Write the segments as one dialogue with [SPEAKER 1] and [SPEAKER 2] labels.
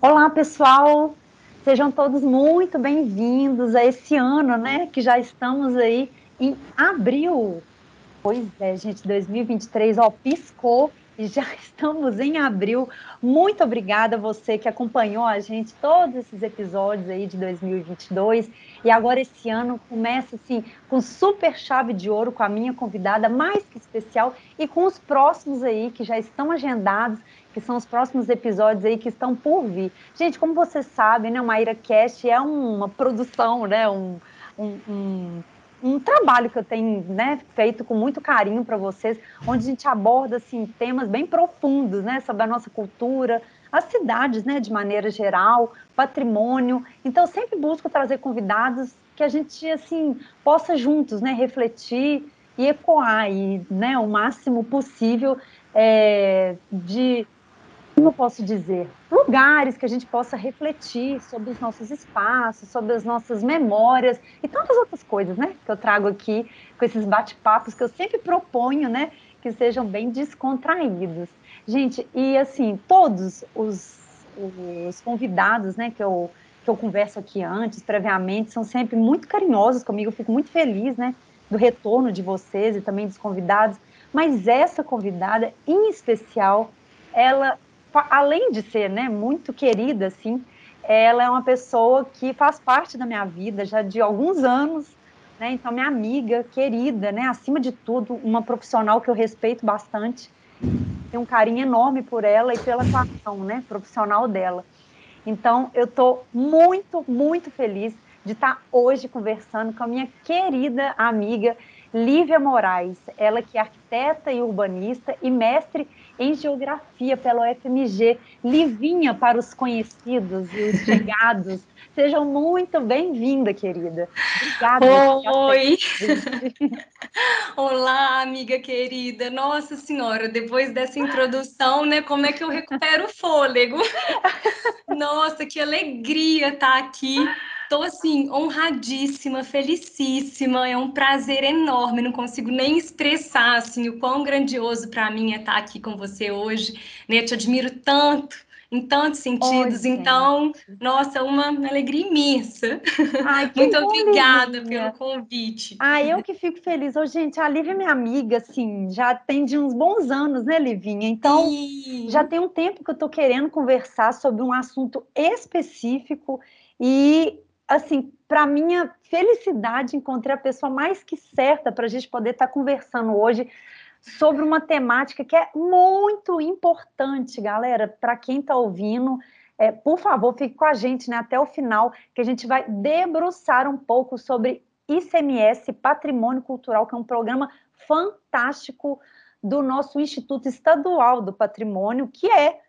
[SPEAKER 1] Olá, pessoal! Sejam todos muito bem-vindos a esse ano, né? Que já estamos aí em abril. Pois é, gente, 2023, ó, piscou e já estamos em abril. Muito obrigada a você que acompanhou a gente todos esses episódios aí de 2022. E agora esse ano começa assim com super chave de ouro com a minha convidada mais que especial e com os próximos aí que já estão agendados que são os próximos episódios aí que estão por vir. Gente, como vocês sabem, né, o Maíra Cast é uma produção, né, um, um, um, um trabalho que eu tenho né, feito com muito carinho para vocês, onde a gente aborda assim, temas bem profundos né, sobre a nossa cultura, as cidades né, de maneira geral, patrimônio. Então, eu sempre busco trazer convidados que a gente assim possa juntos né, refletir e ecoar e, né, o máximo possível é, de como eu posso dizer, lugares que a gente possa refletir sobre os nossos espaços, sobre as nossas memórias e tantas outras coisas, né, que eu trago aqui com esses bate-papos que eu sempre proponho, né, que sejam bem descontraídos. Gente, e assim, todos os, os convidados, né, que eu, que eu converso aqui antes, previamente, são sempre muito carinhosos comigo, eu fico muito feliz, né, do retorno de vocês e também dos convidados, mas essa convidada, em especial, ela além de ser né, muito querida, assim, ela é uma pessoa que faz parte da minha vida já de alguns anos, né? Então, minha amiga, querida, né? Acima de tudo, uma profissional que eu respeito bastante. Tenho um carinho enorme por ela e pela atuação, né? Profissional dela. Então, eu estou muito, muito feliz de estar hoje conversando com a minha querida amiga Lívia Moraes. Ela que é arquiteta e urbanista e mestre em Geografia pela UFMG. Livinha para os conhecidos e os chegados. Sejam muito bem-vinda, querida.
[SPEAKER 2] Obrigada. Oi! Olá, amiga querida. Nossa Senhora, depois dessa introdução, né, como é que eu recupero o fôlego? Nossa, que alegria estar aqui Estou assim, honradíssima, felicíssima, é um prazer enorme, não consigo nem expressar assim o quão grandioso para mim é estar aqui com você hoje, né? Eu te admiro tanto em tantos sentidos. Oi, então, nossa, uma alegria imensa. Ai, Muito obrigada pelo convite.
[SPEAKER 1] Ah, eu que fico feliz. Ô, gente, a Lívia é minha amiga, assim, já tem de uns bons anos, né, Livinha? Então, Sim. já tem um tempo que eu estou querendo conversar sobre um assunto específico e assim, para minha felicidade, encontrei a pessoa mais que certa para a gente poder estar tá conversando hoje sobre uma temática que é muito importante, galera, para quem está ouvindo. É, por favor, fique com a gente né, até o final, que a gente vai debruçar um pouco sobre ICMS, Patrimônio Cultural, que é um programa fantástico do nosso Instituto Estadual do Patrimônio, que é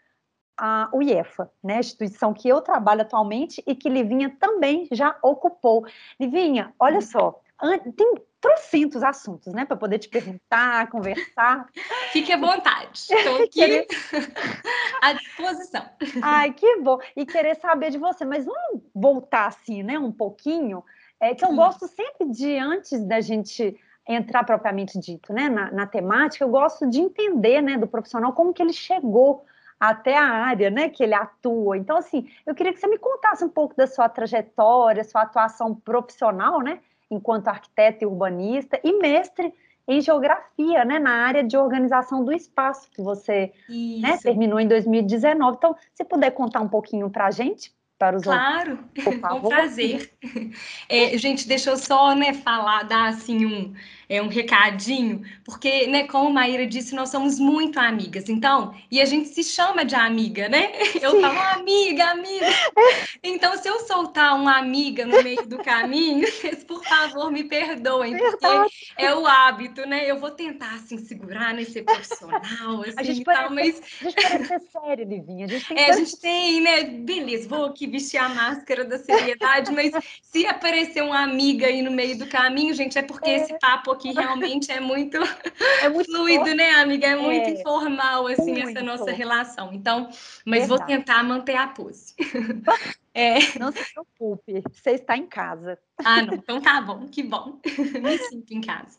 [SPEAKER 1] a, o IEFA, né, a instituição que eu trabalho atualmente e que Livinha também já ocupou. Livinha, olha só, tem trocentos assuntos, né, para poder te perguntar, conversar.
[SPEAKER 2] Fique à vontade, estou aqui querer... à disposição.
[SPEAKER 1] Ai, que bom. E querer saber de você, mas vamos voltar assim, né, um pouquinho, é que eu gosto sempre de, antes da gente entrar propriamente dito, né, na, na temática, eu gosto de entender, né, do profissional, como que ele chegou até a área né, que ele atua. Então, assim, eu queria que você me contasse um pouco da sua trajetória, sua atuação profissional, né, enquanto arquiteto e urbanista e mestre em geografia, né, na área de organização do espaço que você né, terminou em 2019. Então, se puder contar um pouquinho para a gente, para os
[SPEAKER 2] claro, outros. Claro, com prazer. É, gente, deixa eu só né, falar, dar assim um é, um recadinho, porque, né, como a Maíra disse, nós somos muito amigas, então, e a gente se chama de amiga, né? Eu falo, amiga, amiga. Então, se eu soltar uma amiga no meio do caminho, por favor, me perdoem, porque é o hábito, né? Eu vou tentar, assim, segurar, né, ser profissional, assim,
[SPEAKER 1] a gente tal, mas... A gente parece ser sério, Livinha, a gente tem...
[SPEAKER 2] É, a gente tem, né, beleza, vou aqui vestir a máscara da seriedade, mas se aparecer uma amiga aí no meio do caminho, gente, é porque é. esse papo que realmente é muito, é muito fluido, forte. né, amiga? É muito é, informal, assim, muito. essa nossa relação. Então, mas Verdade. vou tentar manter a pose.
[SPEAKER 1] É. Não se preocupe, você está em casa.
[SPEAKER 2] Ah, não, então tá bom, que bom. Me sinto em casa.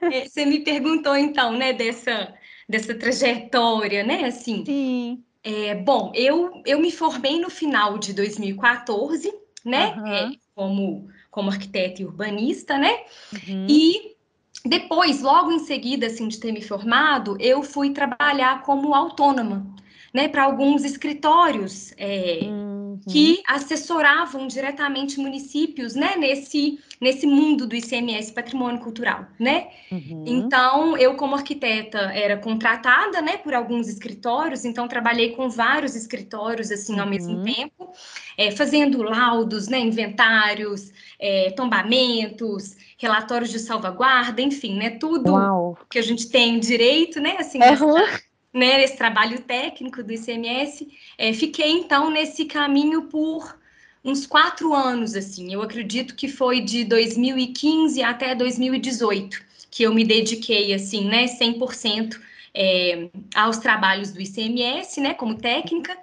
[SPEAKER 2] É, você me perguntou, então, né, dessa, dessa trajetória, né, assim.
[SPEAKER 1] Sim
[SPEAKER 2] É, bom, eu, eu me formei no final de 2014, né? Uhum. É, como, como arquiteta e urbanista, né? Uhum. E depois, logo em seguida, assim, de ter me formado, eu fui trabalhar como autônoma, né? Para alguns escritórios. É, uhum que assessoravam diretamente municípios, né, nesse, nesse mundo do ICMS Patrimônio Cultural, né? Uhum. Então, eu como arquiteta era contratada, né, por alguns escritórios, então trabalhei com vários escritórios, assim, ao uhum. mesmo tempo, é, fazendo laudos, né, inventários, é, tombamentos, relatórios de salvaguarda, enfim, né, tudo Uau. que a gente tem direito, né, assim, uhum. nessa, né, nesse trabalho técnico do ICMS, é, fiquei então nesse caminho por uns quatro anos, assim. Eu acredito que foi de 2015 até 2018 que eu me dediquei, assim, né, 100% é, aos trabalhos do ICMS, né, como técnica.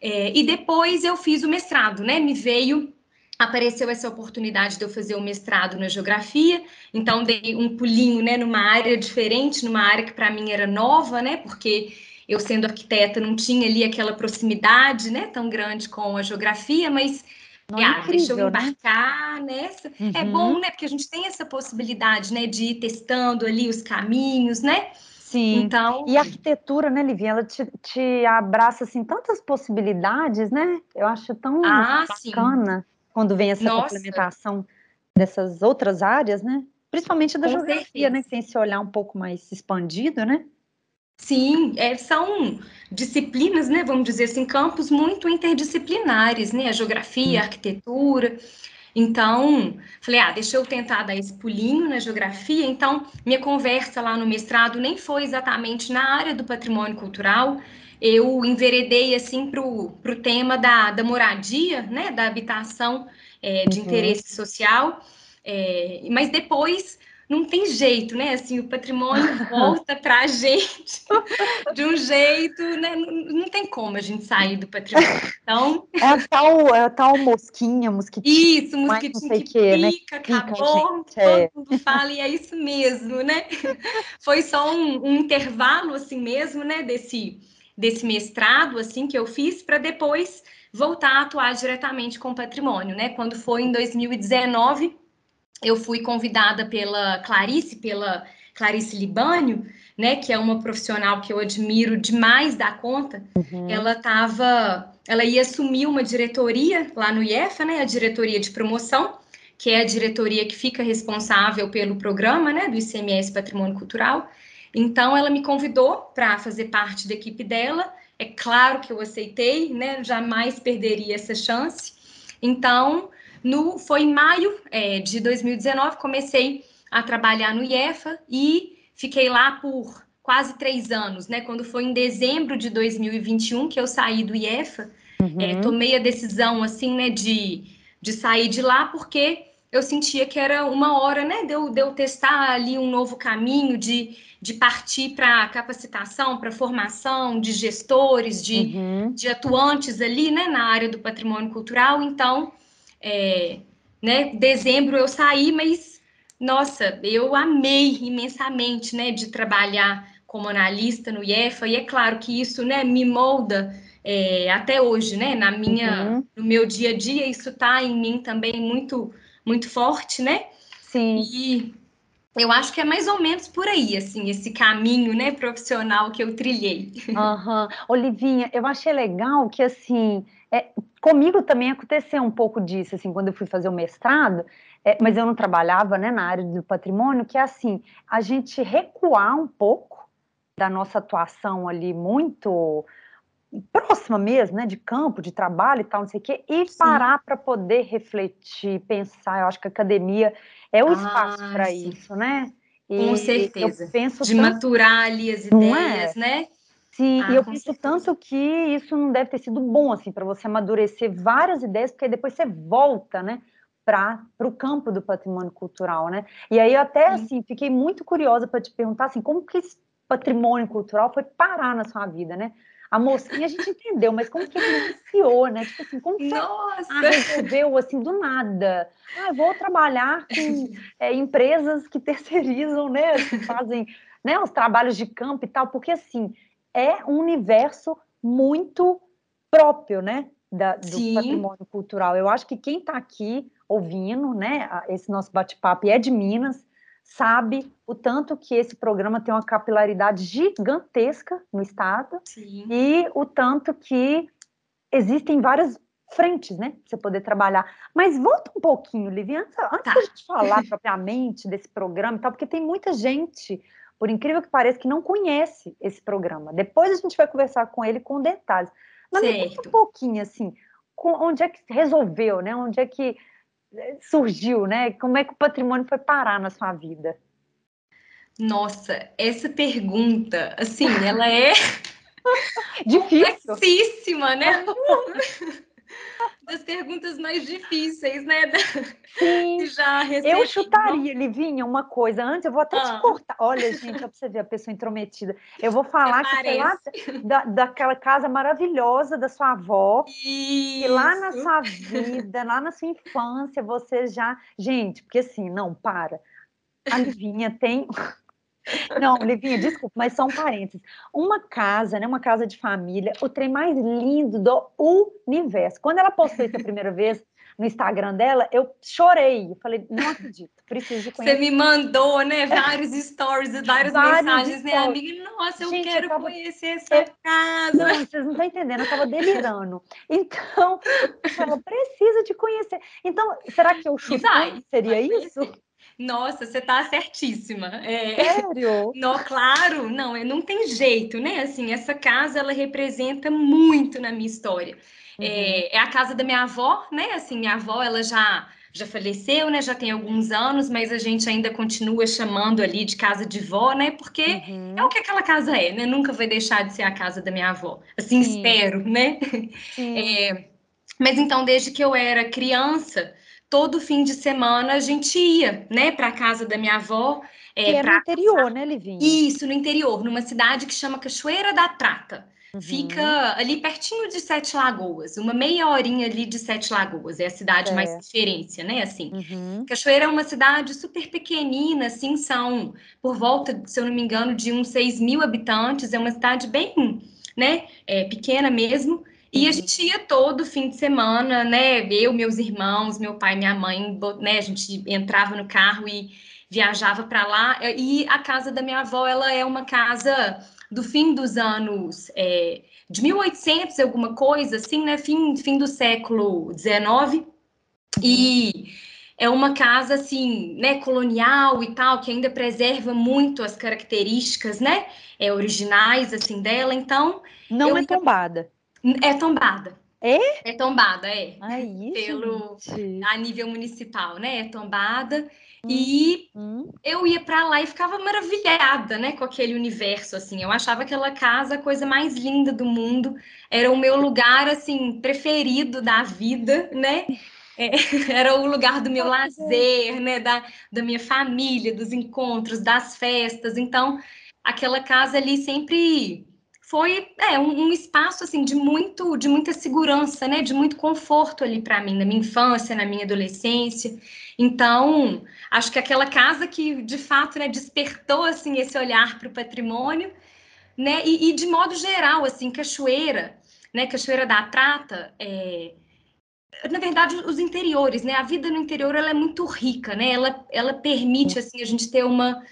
[SPEAKER 2] É, e depois eu fiz o mestrado, né, me veio apareceu essa oportunidade de eu fazer o um mestrado na geografia, então dei um pulinho, né, numa área diferente, numa área que para mim era nova, né, porque eu sendo arquiteta não tinha ali aquela proximidade, né, tão grande com a geografia, mas não, é ah, incrível, deixa eu né? embarcar né? nessa. É uhum. É bom, né, porque a gente tem essa possibilidade, né, de ir testando ali os caminhos, né?
[SPEAKER 1] Sim. Então, e a arquitetura, né, Livinha, ela te, te abraça assim tantas possibilidades, né? Eu acho tão ah, bacana. Sim quando vem essa Nossa. complementação dessas outras áreas, né? Principalmente da Com geografia, certeza. né? Que tem esse olhar um pouco mais expandido, né?
[SPEAKER 2] Sim, é, são disciplinas, né? Vamos dizer assim, campos muito interdisciplinares, né? A geografia, a arquitetura. Então, falei, ah, deixa eu tentar dar esse pulinho na geografia. Então, minha conversa lá no mestrado nem foi exatamente na área do patrimônio cultural, eu enveredei assim para o tema da, da moradia, né, da habitação é, de uhum. interesse social, é, mas depois não tem jeito, né? Assim, o patrimônio volta para a gente de um jeito, né? Não, não, tem como a gente sair do patrimônio. Então...
[SPEAKER 1] É a tal, é a tal mosquinha, mosquitinho.
[SPEAKER 2] Isso, mosquitinho que, que né? pica, acabou, pica, todo é. mundo fala, e é isso mesmo, né? Foi só um, um intervalo, assim mesmo, né? Desse desse mestrado assim que eu fiz para depois voltar a atuar diretamente com patrimônio, né? Quando foi em 2019, eu fui convidada pela Clarice, pela Clarice Libânio, né, que é uma profissional que eu admiro demais da conta. Uhum. Ela estava, ela ia assumir uma diretoria lá no IEFA, né, a diretoria de promoção, que é a diretoria que fica responsável pelo programa, né, do ICMS Patrimônio Cultural. Então, ela me convidou para fazer parte da equipe dela. É claro que eu aceitei, né? Jamais perderia essa chance. Então, no, foi em maio é, de 2019, comecei a trabalhar no IEFA e fiquei lá por quase três anos, né? Quando foi em dezembro de 2021 que eu saí do IEFA, uhum. é, tomei a decisão, assim, né, de, de sair de lá, porque eu sentia que era uma hora, né, de eu, de eu testar ali um novo caminho, de de partir para capacitação, para formação de gestores, de, uhum. de atuantes ali, né, na área do patrimônio cultural. Então, é, né, dezembro eu saí, mas nossa, eu amei imensamente, né, de trabalhar como analista no IEFA. E é claro que isso, né, me molda é, até hoje, né, na minha, uhum. no meu dia a dia, isso está em mim também muito, muito forte, né?
[SPEAKER 1] Sim.
[SPEAKER 2] E eu acho que é mais ou menos por aí, assim, esse caminho, né, profissional que eu trilhei.
[SPEAKER 1] Uhum. Olivinha, eu achei legal que, assim, é, comigo também aconteceu um pouco disso, assim, quando eu fui fazer o mestrado, é, mas eu não trabalhava, né, na área do patrimônio, que é assim, a gente recuar um pouco da nossa atuação ali muito próxima mesmo, né, de campo, de trabalho e tal, não sei o quê, e sim. parar para poder refletir, pensar. Eu acho que a academia é o ah, espaço para isso, né?
[SPEAKER 2] E com certeza. De tanto... maturar ali as ideias, é? né?
[SPEAKER 1] Sim, ah, e eu penso tanto que isso não deve ter sido bom assim para você amadurecer várias ideias, porque depois você volta, né, para o campo do patrimônio cultural, né? E aí eu até assim fiquei muito curiosa para te perguntar assim, como que esse patrimônio cultural foi parar na sua vida, né? A mocinha a gente entendeu, mas como que ele iniciou, né? Tipo assim, como que Nossa. você resolveu assim do nada? Ah, vou trabalhar com é, empresas que terceirizam, né? Que fazem né, os trabalhos de campo e tal, porque assim é um universo muito próprio, né? Da, do Sim. patrimônio cultural. Eu acho que quem está aqui ouvindo, né, esse nosso bate-papo e é de Minas, sabe o tanto que esse programa tem uma capilaridade gigantesca no estado Sim. e o tanto que existem várias frentes, né, para você poder trabalhar. Mas volta um pouquinho, Livinha, antes, antes tá. da gente falar propriamente desse programa e tal, porque tem muita gente, por incrível que pareça, que não conhece esse programa. Depois a gente vai conversar com ele com detalhes. Mas certo. me conta um pouquinho, assim, onde é que resolveu, né, onde é que eh, surgiu, né, como é que o patrimônio foi parar na sua vida?
[SPEAKER 2] Nossa, essa pergunta, assim, ela é
[SPEAKER 1] difícil,
[SPEAKER 2] complexíssima, né? das perguntas mais difíceis, né?
[SPEAKER 1] Sim. já Eu chutaria, Livinha, uma coisa. Antes, eu vou até ah. te cortar. Olha, gente, pra você ver a pessoa intrometida. Eu vou falar que sei lá, da, daquela casa maravilhosa da sua avó. Isso. Que lá na sua vida, lá na sua infância, você já. Gente, porque assim, não, para. A Livinha tem não, Livinha, desculpa, mas são parênteses. Uma casa, né? Uma casa de família, o trem mais lindo do universo. Quando ela postou isso a primeira vez no Instagram dela, eu chorei. Eu falei, não acredito, preciso de conhecer.
[SPEAKER 2] Você me mandou, né? Vários stories várias Vários mensagens, stories. né, amiga? Nossa, eu Gente, quero eu tava... conhecer essa eu... casa.
[SPEAKER 1] Não, vocês não estão entendendo, eu estava delirando. Então, ela precisa de conhecer. Então, será que eu chutei? Seria isso?
[SPEAKER 2] Nossa, você tá certíssima.
[SPEAKER 1] É... Sério?
[SPEAKER 2] Não, claro, não, é, não tem jeito, né? Assim, essa casa ela representa muito na minha história. É, uhum. É, é, a casa da minha avó, né? Assim, minha avó ela já já faleceu, né? Já tem alguns anos, mas a gente ainda continua chamando ali de casa de vó, né? Porque uhum. é o que aquela casa é, né? Nunca vai deixar de ser a casa da minha avó. Assim, Sim. espero, né? É, mas então, desde que eu era criança, todo fim de semana a gente ia, né, para a casa da minha avó.
[SPEAKER 1] É, que é no interior, né, Livinha?
[SPEAKER 2] Isso, no interior, numa cidade que chama Cachoeira da Trata. Uhum. Fica ali pertinho de Sete Lagoas, uma meia horinha ali de Sete Lagoas, é a cidade é. mais referência, né? Assim, uhum. Cachoeira é uma cidade super pequenina, assim, são por volta, se eu não me engano, de uns 6 mil habitantes, é uma cidade bem, né, é, pequena mesmo, e a uhum. gente ia todo fim de semana, né? Eu, meus irmãos, meu pai, minha mãe, né? A gente entrava no carro e viajava para lá. E a casa da minha avó, ela é uma casa do fim dos anos é, de 1800, alguma coisa assim, né? Fim, fim do século XIX. E é uma casa assim, né, colonial e tal, que ainda preserva muito as características, né, é, originais assim dela. Então,
[SPEAKER 1] não é tombada.
[SPEAKER 2] É tombada.
[SPEAKER 1] É?
[SPEAKER 2] É tombada, é.
[SPEAKER 1] Aí,
[SPEAKER 2] Pelo, gente. a nível municipal, né? É tombada. Hum, e hum. eu ia para lá e ficava maravilhada, né, com aquele universo, assim. Eu achava aquela casa a coisa mais linda do mundo. Era o meu lugar, assim, preferido da vida, né? É, era o lugar do meu lazer, né? Da, da minha família, dos encontros, das festas. Então, aquela casa ali sempre foi é, um, um, espaço assim de muito de muita segurança, né, de muito conforto ali para mim na minha infância, na minha adolescência. Então, acho que aquela casa que de fato né, despertou assim esse olhar para o patrimônio, né, e, e, de modo geral assim Cachoeira, né, Cachoeira da Prata, é, na verdade os interiores, né, a vida no interior ela é muito rica, né, ela ela permite assim a gente ter uma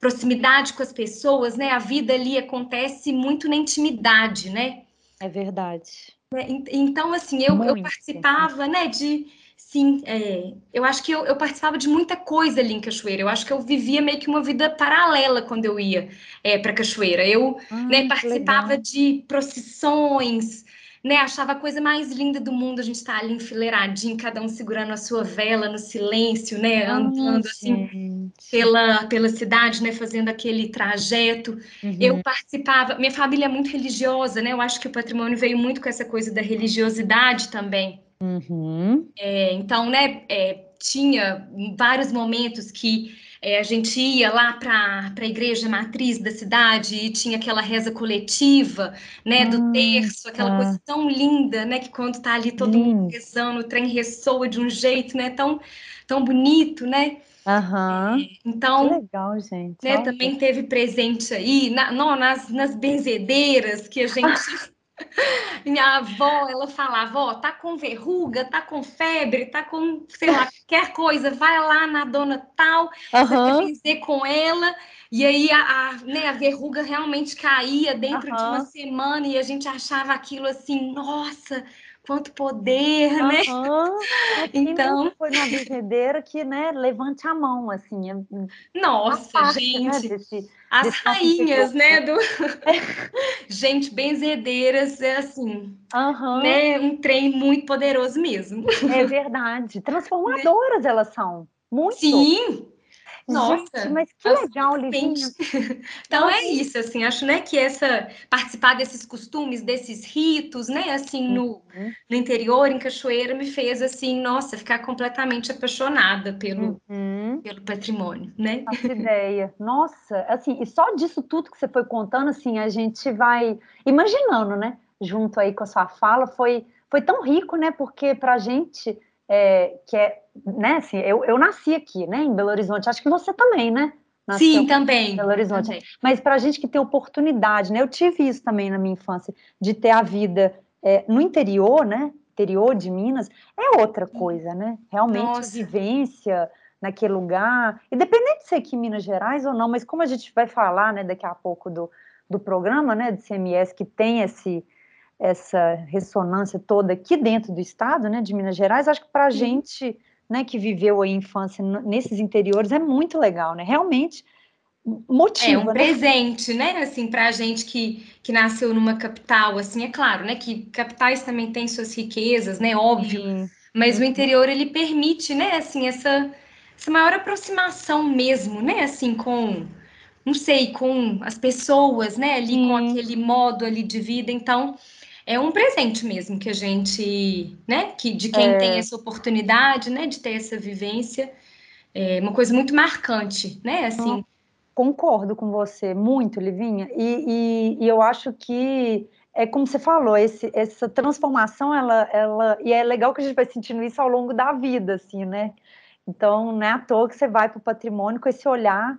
[SPEAKER 2] proximidade com as pessoas, né? A vida ali acontece muito na intimidade, né?
[SPEAKER 1] É verdade.
[SPEAKER 2] É, então, assim, eu, eu participava, né, de. Sim, é, eu acho que eu, eu, participava de muita coisa ali em Cachoeira. Eu acho que eu vivia meio que uma vida paralela quando eu ia é, para Cachoeira. Eu ah, né, participava de procissões, né? Achava a coisa mais linda do mundo a gente estar tá ali enfileiradinho, cada um segurando a sua vela no silêncio, né? Andando assim pela, pela cidade, né? Fazendo aquele trajeto. Uhum. Eu participava, minha família é muito religiosa, né? Eu acho que o patrimônio veio muito com essa coisa da religiosidade também.
[SPEAKER 1] Uhum.
[SPEAKER 2] É, então, né? É, tinha vários momentos que é, a gente ia lá para a igreja matriz da cidade e tinha aquela reza coletiva, né, do hum, terço, aquela coisa tão linda, né, que quando está ali todo Lindo. mundo rezando, o trem ressoa de um jeito, né, tão, tão bonito, né?
[SPEAKER 1] Uhum.
[SPEAKER 2] Então,
[SPEAKER 1] que legal, gente.
[SPEAKER 2] Né, também teve presente aí na, não, nas, nas benzedeiras que a gente Minha avó, ela falava, ó, tá com verruga, tá com febre, tá com, sei lá, qualquer coisa, vai lá na dona tal, uhum. dizer com ela. E aí a, a, né, a verruga realmente caía dentro uhum. de uma semana e a gente achava aquilo assim, nossa, quanto poder, uhum. né?
[SPEAKER 1] então foi uma benzedeira que, né, levante a mão, assim.
[SPEAKER 2] É nossa, parte, né, gente, né, desse, as desse rainhas, né, do gente benzedeiras é assim, uhum. né, um trem muito poderoso mesmo.
[SPEAKER 1] É verdade, transformadoras elas são, muito.
[SPEAKER 2] Sim.
[SPEAKER 1] Nossa, Gente, mas que legal, Livinha.
[SPEAKER 2] então Nossa. é isso, assim, acho, né, que essa participar desses costumes, desses ritos, né, assim, no, uhum. no interior, em Cachoeira, me fez assim, nossa, ficar completamente apaixonada pelo, uhum. pelo patrimônio, né?
[SPEAKER 1] Essa ideia. Nossa, assim, e só disso tudo que você foi contando, assim, a gente vai imaginando, né, junto aí com a sua fala, foi foi tão rico, né, porque pra gente é, que é, né, assim, eu, eu nasci aqui, né, em Belo Horizonte, acho que você também, né?
[SPEAKER 2] Nasceu Sim, também.
[SPEAKER 1] Belo Horizonte. Também. Mas para a gente que tem oportunidade, né, eu tive isso também na minha infância, de ter a vida é, no interior, né, interior de Minas, é outra coisa, né? Realmente Nossa. a vivência naquele lugar, independente de ser aqui em Minas Gerais ou não, mas como a gente vai falar, né, daqui a pouco do, do programa, né, do CMS, que tem esse, essa ressonância toda aqui dentro do estado, né, de Minas Gerais, acho que para a gente, né, que viveu a infância nesses interiores é muito legal, né? Realmente motiva.
[SPEAKER 2] É um né? presente, né? Assim, para a gente que, que nasceu numa capital, assim, é claro, né? Que capitais também têm suas riquezas, né? Óbvio. Sim. Mas o uhum. interior ele permite, né? Assim, essa, essa maior aproximação mesmo, né? Assim, com não sei, com as pessoas, né? Ali Sim. com aquele modo ali de vida. Então, é um presente mesmo que a gente, né, que de quem é. tem essa oportunidade, né, de ter essa vivência, é uma coisa muito marcante, né, assim.
[SPEAKER 1] Concordo com você muito, Livinha, e, e, e eu acho que é como você falou, esse, essa transformação, ela, ela, e é legal que a gente vai sentindo isso ao longo da vida, assim, né? Então, não é à toa que você vai para o patrimônio com esse olhar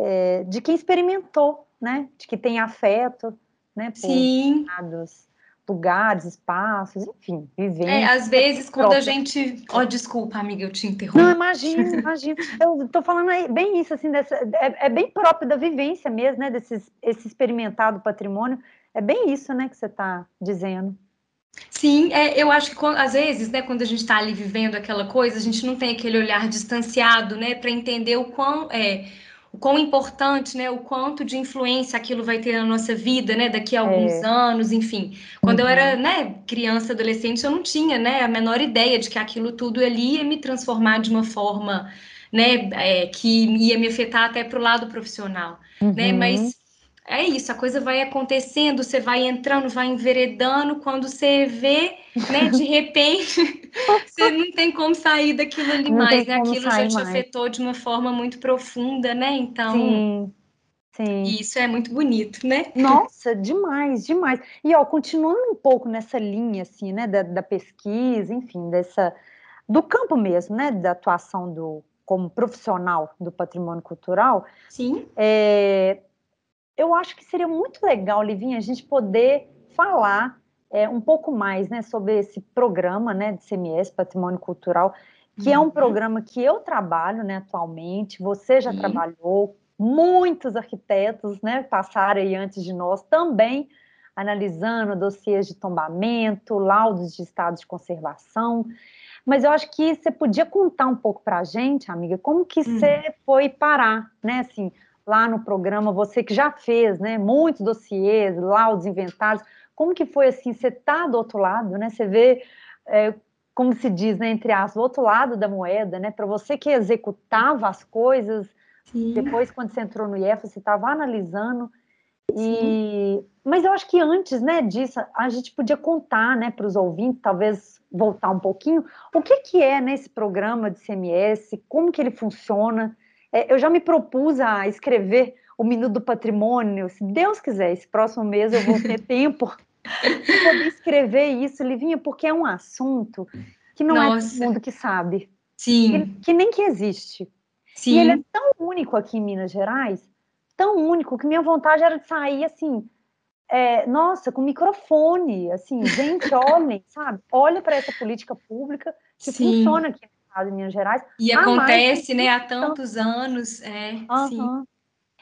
[SPEAKER 1] é, de quem experimentou, né? De que tem afeto, né?
[SPEAKER 2] Por Sim.
[SPEAKER 1] Dados lugares, espaços, enfim, vivendo.
[SPEAKER 2] É, às vezes, quando própria. a gente. Oh, desculpa, amiga, eu te interrompo.
[SPEAKER 1] Não, imagina, imagina. Eu estou falando aí bem isso, assim, dessa, é, é, bem próprio da vivência mesmo, né? Desse esse experimentado patrimônio. É bem isso, né, que você está dizendo.
[SPEAKER 2] Sim, é, eu acho que às vezes, né, quando a gente está ali vivendo aquela coisa, a gente não tem aquele olhar distanciado, né, para entender o quão é, o quão importante, né, o quanto de influência aquilo vai ter na nossa vida, né, daqui a alguns é. anos, enfim. Quando uhum. eu era, né, criança, adolescente, eu não tinha, né, a menor ideia de que aquilo tudo ali ia me transformar de uma forma, né, é, que ia me afetar até para o lado profissional, uhum. né, mas é isso, a coisa vai acontecendo, você vai entrando, vai enveredando, quando você vê, né, de repente, você não tem como sair daquilo ali não mais, né? Aquilo já te mais. afetou de uma forma muito profunda, né? Então,
[SPEAKER 1] sim, sim.
[SPEAKER 2] isso é muito bonito, né?
[SPEAKER 1] Nossa, demais, demais. E ó, continuando um pouco nessa linha, assim, né, da, da pesquisa, enfim, dessa do campo mesmo, né, da atuação do como profissional do patrimônio cultural.
[SPEAKER 2] Sim.
[SPEAKER 1] É, eu acho que seria muito legal, Livinha, a gente poder falar é, um pouco mais né, sobre esse programa né, de CMS, Patrimônio Cultural, que uhum. é um uhum. programa que eu trabalho né, atualmente, você já uhum. trabalhou, muitos arquitetos né, passaram aí antes de nós também analisando dossiês de tombamento, laudos de estado de conservação. Mas eu acho que você podia contar um pouco para a gente, amiga, como que uhum. você foi parar, né? Assim, lá no programa, você que já fez, né, muitos dossiês, laudos, inventários, como que foi assim, você tá do outro lado, né, você vê, é, como se diz, né, entre as, do outro lado da moeda, né, para você que executava as coisas, Sim. depois quando você entrou no IEF, você estava analisando, e, mas eu acho que antes, né, disso, a gente podia contar, né, para os ouvintes, talvez voltar um pouquinho, o que que é nesse programa de CMS, como que ele funciona, é, eu já me propus a escrever o Minuto do Patrimônio. Se Deus quiser, esse próximo mês eu vou ter tempo de poder escrever isso, Livinha, porque é um assunto que não Nossa. é todo mundo que sabe.
[SPEAKER 2] Sim.
[SPEAKER 1] Que, que, nem que existe. Sim. E ele é tão único aqui em Minas Gerais, tão único, que minha vontade era de sair assim, é, nossa, com microfone, assim, gente, olhem, sabe? Olha para essa política pública que sim. funciona aqui estado de Minas Gerais.
[SPEAKER 2] E acontece, né, há tantos anos, é, uhum. sim.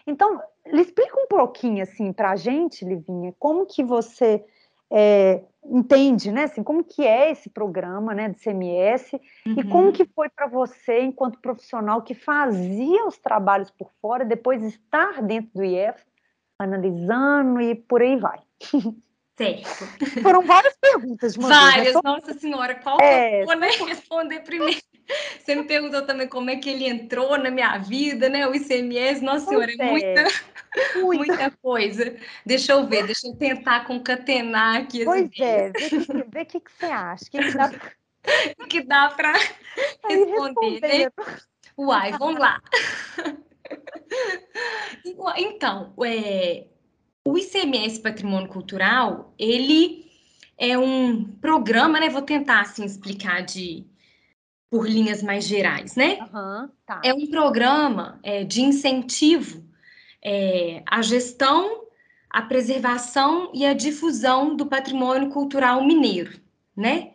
[SPEAKER 1] Então, explica um pouquinho, assim, para a gente, Livinha, como que você é, entende, né, assim, como que é esse programa, né, do CMS, uhum. e como que foi para você, enquanto profissional que fazia os trabalhos por fora, depois estar dentro do IEF, analisando e por aí vai.
[SPEAKER 2] Certo.
[SPEAKER 1] Foram várias perguntas de uma
[SPEAKER 2] Várias, vez, né? nossa senhora, qual é, que eu vou né, responder primeiro? Você me perguntou também como é que ele entrou na minha vida, né? O ICMS, nossa senhora, é, muita, muita, muita coisa. Deixa eu ver, deixa eu tentar concatenar aqui.
[SPEAKER 1] Pois é, vê o que, que, você acha. O que, dá
[SPEAKER 2] que dá pra responder, né? Uai, vamos lá. Então, é, o ICMS Patrimônio Cultural, ele é um programa, né? Vou tentar assim explicar de por linhas mais gerais, né?
[SPEAKER 1] Uhum, tá.
[SPEAKER 2] É um programa é, de incentivo é, à gestão, à preservação e à difusão do patrimônio cultural mineiro, né?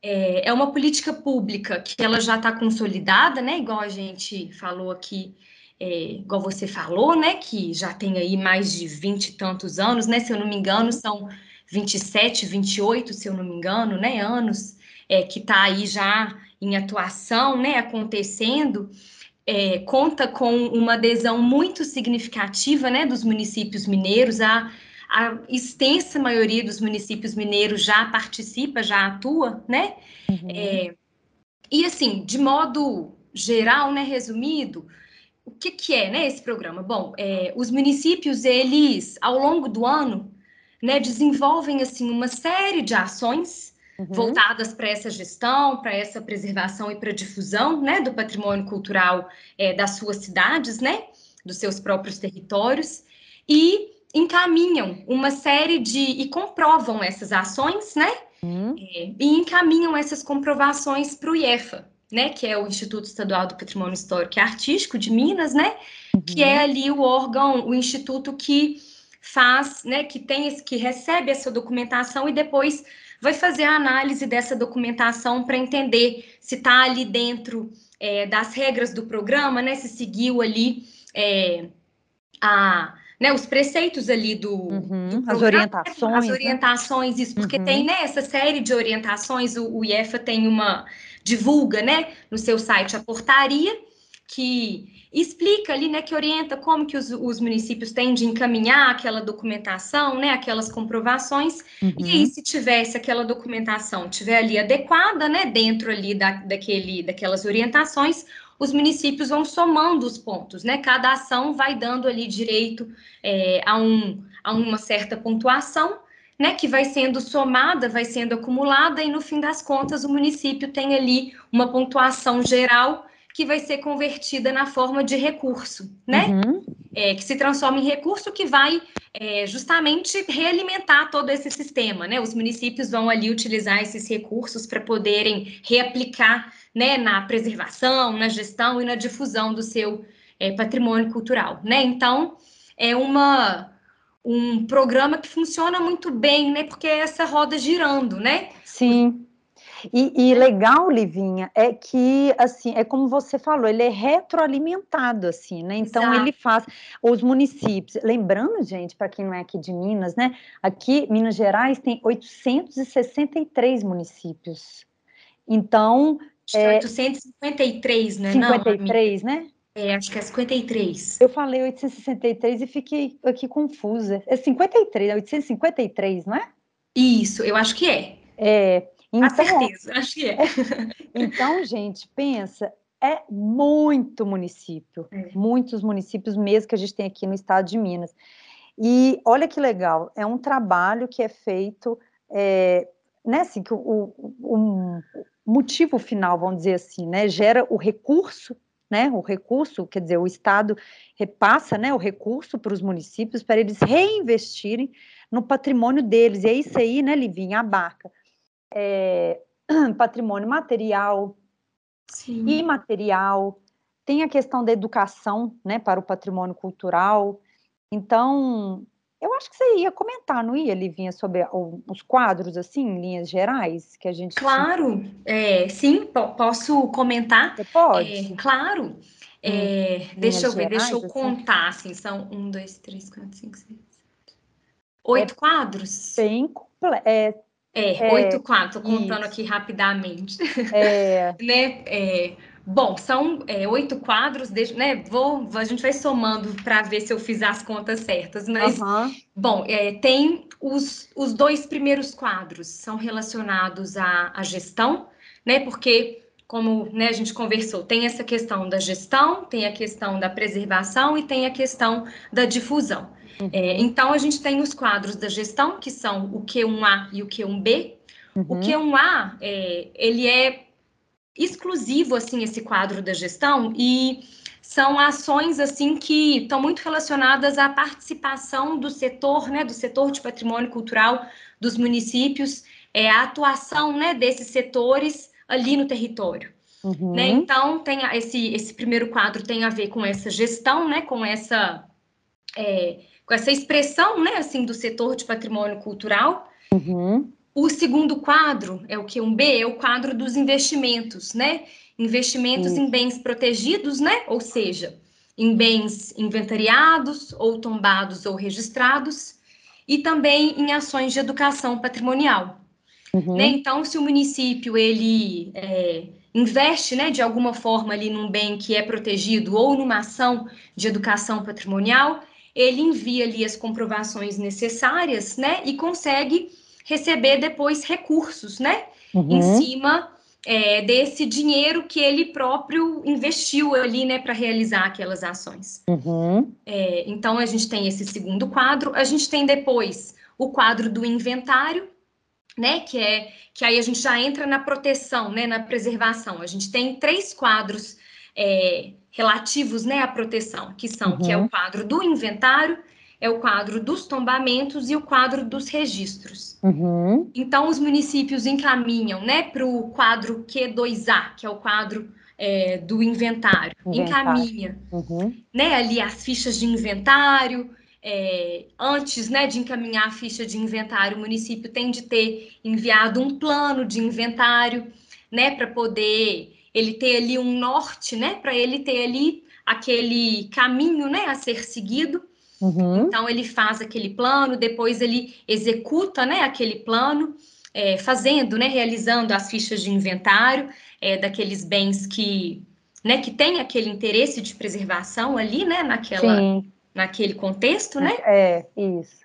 [SPEAKER 2] É, é uma política pública que ela já está consolidada, né? Igual a gente falou aqui, é, igual você falou, né? Que já tem aí mais de vinte e tantos anos, né? Se eu não me engano, são 27, 28, se eu não me engano, né? Anos é, que está aí já em atuação, né, acontecendo, é, conta com uma adesão muito significativa, né, dos municípios mineiros. A, a extensa maioria dos municípios mineiros já participa, já atua, né? Uhum. É, e assim, de modo geral, né, resumido, o que, que é, né, esse programa? Bom, é, os municípios, eles, ao longo do ano, né, desenvolvem, assim, uma série de ações uhum. voltadas para essa gestão, para essa preservação e para difusão né, do patrimônio cultural é, das suas cidades, né, dos seus próprios territórios, e encaminham uma série de. e comprovam essas ações, né? Uhum. É, e encaminham essas comprovações para o IEFA, né, que é o Instituto Estadual do Patrimônio Histórico e Artístico de Minas, né, uhum. que é ali o órgão, o instituto que faz, né, que tem esse, que recebe essa documentação e depois vai fazer a análise dessa documentação para entender se está ali dentro é, das regras do programa, né? Se seguiu ali é, a, né, os preceitos ali do,
[SPEAKER 1] uhum, do as orientações,
[SPEAKER 2] as né? orientações, né? isso, porque uhum. tem né, essa série de orientações, o, o IEFA tem uma divulga, né, no seu site a portaria que explica ali, né, que orienta como que os, os, municípios têm de encaminhar aquela documentação, né, aquelas comprovações, uhum. e aí se tivesse aquela documentação, tiver ali adequada, né, dentro ali da, daquele, daquelas orientações, os municípios vão somando os pontos, né, cada ação vai dando ali direito é, a, um, a uma certa pontuação, né, que vai sendo somada, vai sendo acumulada, e no fim das contas o município tem ali uma pontuação geral que vai ser convertida na forma de recurso, né? Uhum. É, que se transforma em recurso que vai é, justamente realimentar todo esse sistema, né? Os municípios vão ali utilizar esses recursos para poderem reaplicar, né, na preservação, na gestão e na difusão do seu é, patrimônio cultural, né? Então, é uma um programa que funciona muito bem, né? Porque é essa roda girando, né?
[SPEAKER 1] Sim. E, e, legal, Livinha, é que, assim, é como você falou, ele é retroalimentado, assim, né? Então, Exato. ele faz os municípios. Lembrando, gente, para quem não é aqui de Minas, né? Aqui, Minas Gerais tem 863 municípios. Então.
[SPEAKER 2] É, 853, né?
[SPEAKER 1] 53, não, né?
[SPEAKER 2] É, acho que é 53.
[SPEAKER 1] Eu falei 863 e fiquei aqui confusa. É 53, é 853, não é?
[SPEAKER 2] Isso, eu acho que é.
[SPEAKER 1] É,
[SPEAKER 2] então, a certeza, acho que é.
[SPEAKER 1] Então, gente, pensa, é muito município, é. muitos municípios mesmo que a gente tem aqui no estado de Minas. E olha que legal, é um trabalho que é feito, é, né, assim, que o, o, o motivo final, vamos dizer assim, né, gera o recurso, né, o recurso, quer dizer, o Estado repassa, né, o recurso para os municípios para eles reinvestirem no patrimônio deles, e é isso aí, né, Livinha, abarca é, patrimônio material, Sim. imaterial, tem a questão da educação né, para o patrimônio cultural. Então, Eu acho que você ia comentar, não ia, Livinha, sobre os quadros, assim, em linhas gerais, que a gente...
[SPEAKER 2] Claro, é, sim, posso comentar?
[SPEAKER 1] Você pode?
[SPEAKER 2] É, claro. É, deixa eu ver, gerais, deixa eu assim? contar, assim, são um, dois, três, quatro, cinco, seis, sete, oito é quadros?
[SPEAKER 1] Bem, é,
[SPEAKER 2] é, é, oito quadros, tô contando isso. aqui rapidamente.
[SPEAKER 1] É.
[SPEAKER 2] né, é, Bom, são é, oito quadros, deixa, né? Vou, a gente vai somando para ver se eu fiz as contas certas, mas uhum. bom, é, tem os, os dois primeiros quadros são relacionados à, à gestão, né? Porque como né, a gente conversou, tem essa questão da gestão, tem a questão da preservação e tem a questão da difusão. Uhum. É, então, a gente tem os quadros da gestão, que são o Q1A e o Q1B. Uhum. O Q1A, é, ele é exclusivo assim esse quadro da gestão e são ações assim que estão muito relacionadas à participação do setor, né, do setor de patrimônio cultural dos municípios, é a atuação, né, desses setores ali no território. Uhum. Né? Então tem esse esse primeiro quadro tem a ver com essa gestão, né, com essa é, com essa expressão, né, assim, do setor de patrimônio cultural.
[SPEAKER 1] Uhum.
[SPEAKER 2] O segundo quadro é o que um B é o quadro dos investimentos, né? Investimentos em bens protegidos, né? Ou seja, em bens inventariados ou tombados ou registrados, e também em ações de educação patrimonial. Uhum. Né? Então, se o município ele é, investe, né, de alguma forma ali num bem que é protegido ou numa ação de educação patrimonial, ele envia ali as comprovações necessárias, né, e consegue receber depois recursos, né? Uhum. Em cima é, desse dinheiro que ele próprio investiu ali, né, para realizar aquelas ações.
[SPEAKER 1] Uhum.
[SPEAKER 2] É, então a gente tem esse segundo quadro, a gente tem depois o quadro do inventário, né, que é que aí a gente já entra na proteção, né, na preservação. A gente tem três quadros é, relativos, né, à proteção, que são uhum. que é o uhum. quadro do inventário, é o quadro dos tombamentos e o quadro dos registros.
[SPEAKER 1] Uhum.
[SPEAKER 2] Então, os municípios encaminham né, para o quadro Q2A, que é o quadro é, do inventário, inventário. encaminha
[SPEAKER 1] uhum.
[SPEAKER 2] né, ali as fichas de inventário. É, antes né, de encaminhar a ficha de inventário, o município tem de ter enviado um plano de inventário, né, para poder ele ter ali um norte, né, para ele ter ali aquele caminho, né, a ser seguido.
[SPEAKER 1] Uhum.
[SPEAKER 2] Então ele faz aquele plano, depois ele executa, né, aquele plano, é, fazendo, né, realizando as fichas de inventário é, daqueles bens que, né, que tem aquele interesse de preservação ali, né, naquela, Sim. naquele contexto, né?
[SPEAKER 1] É isso.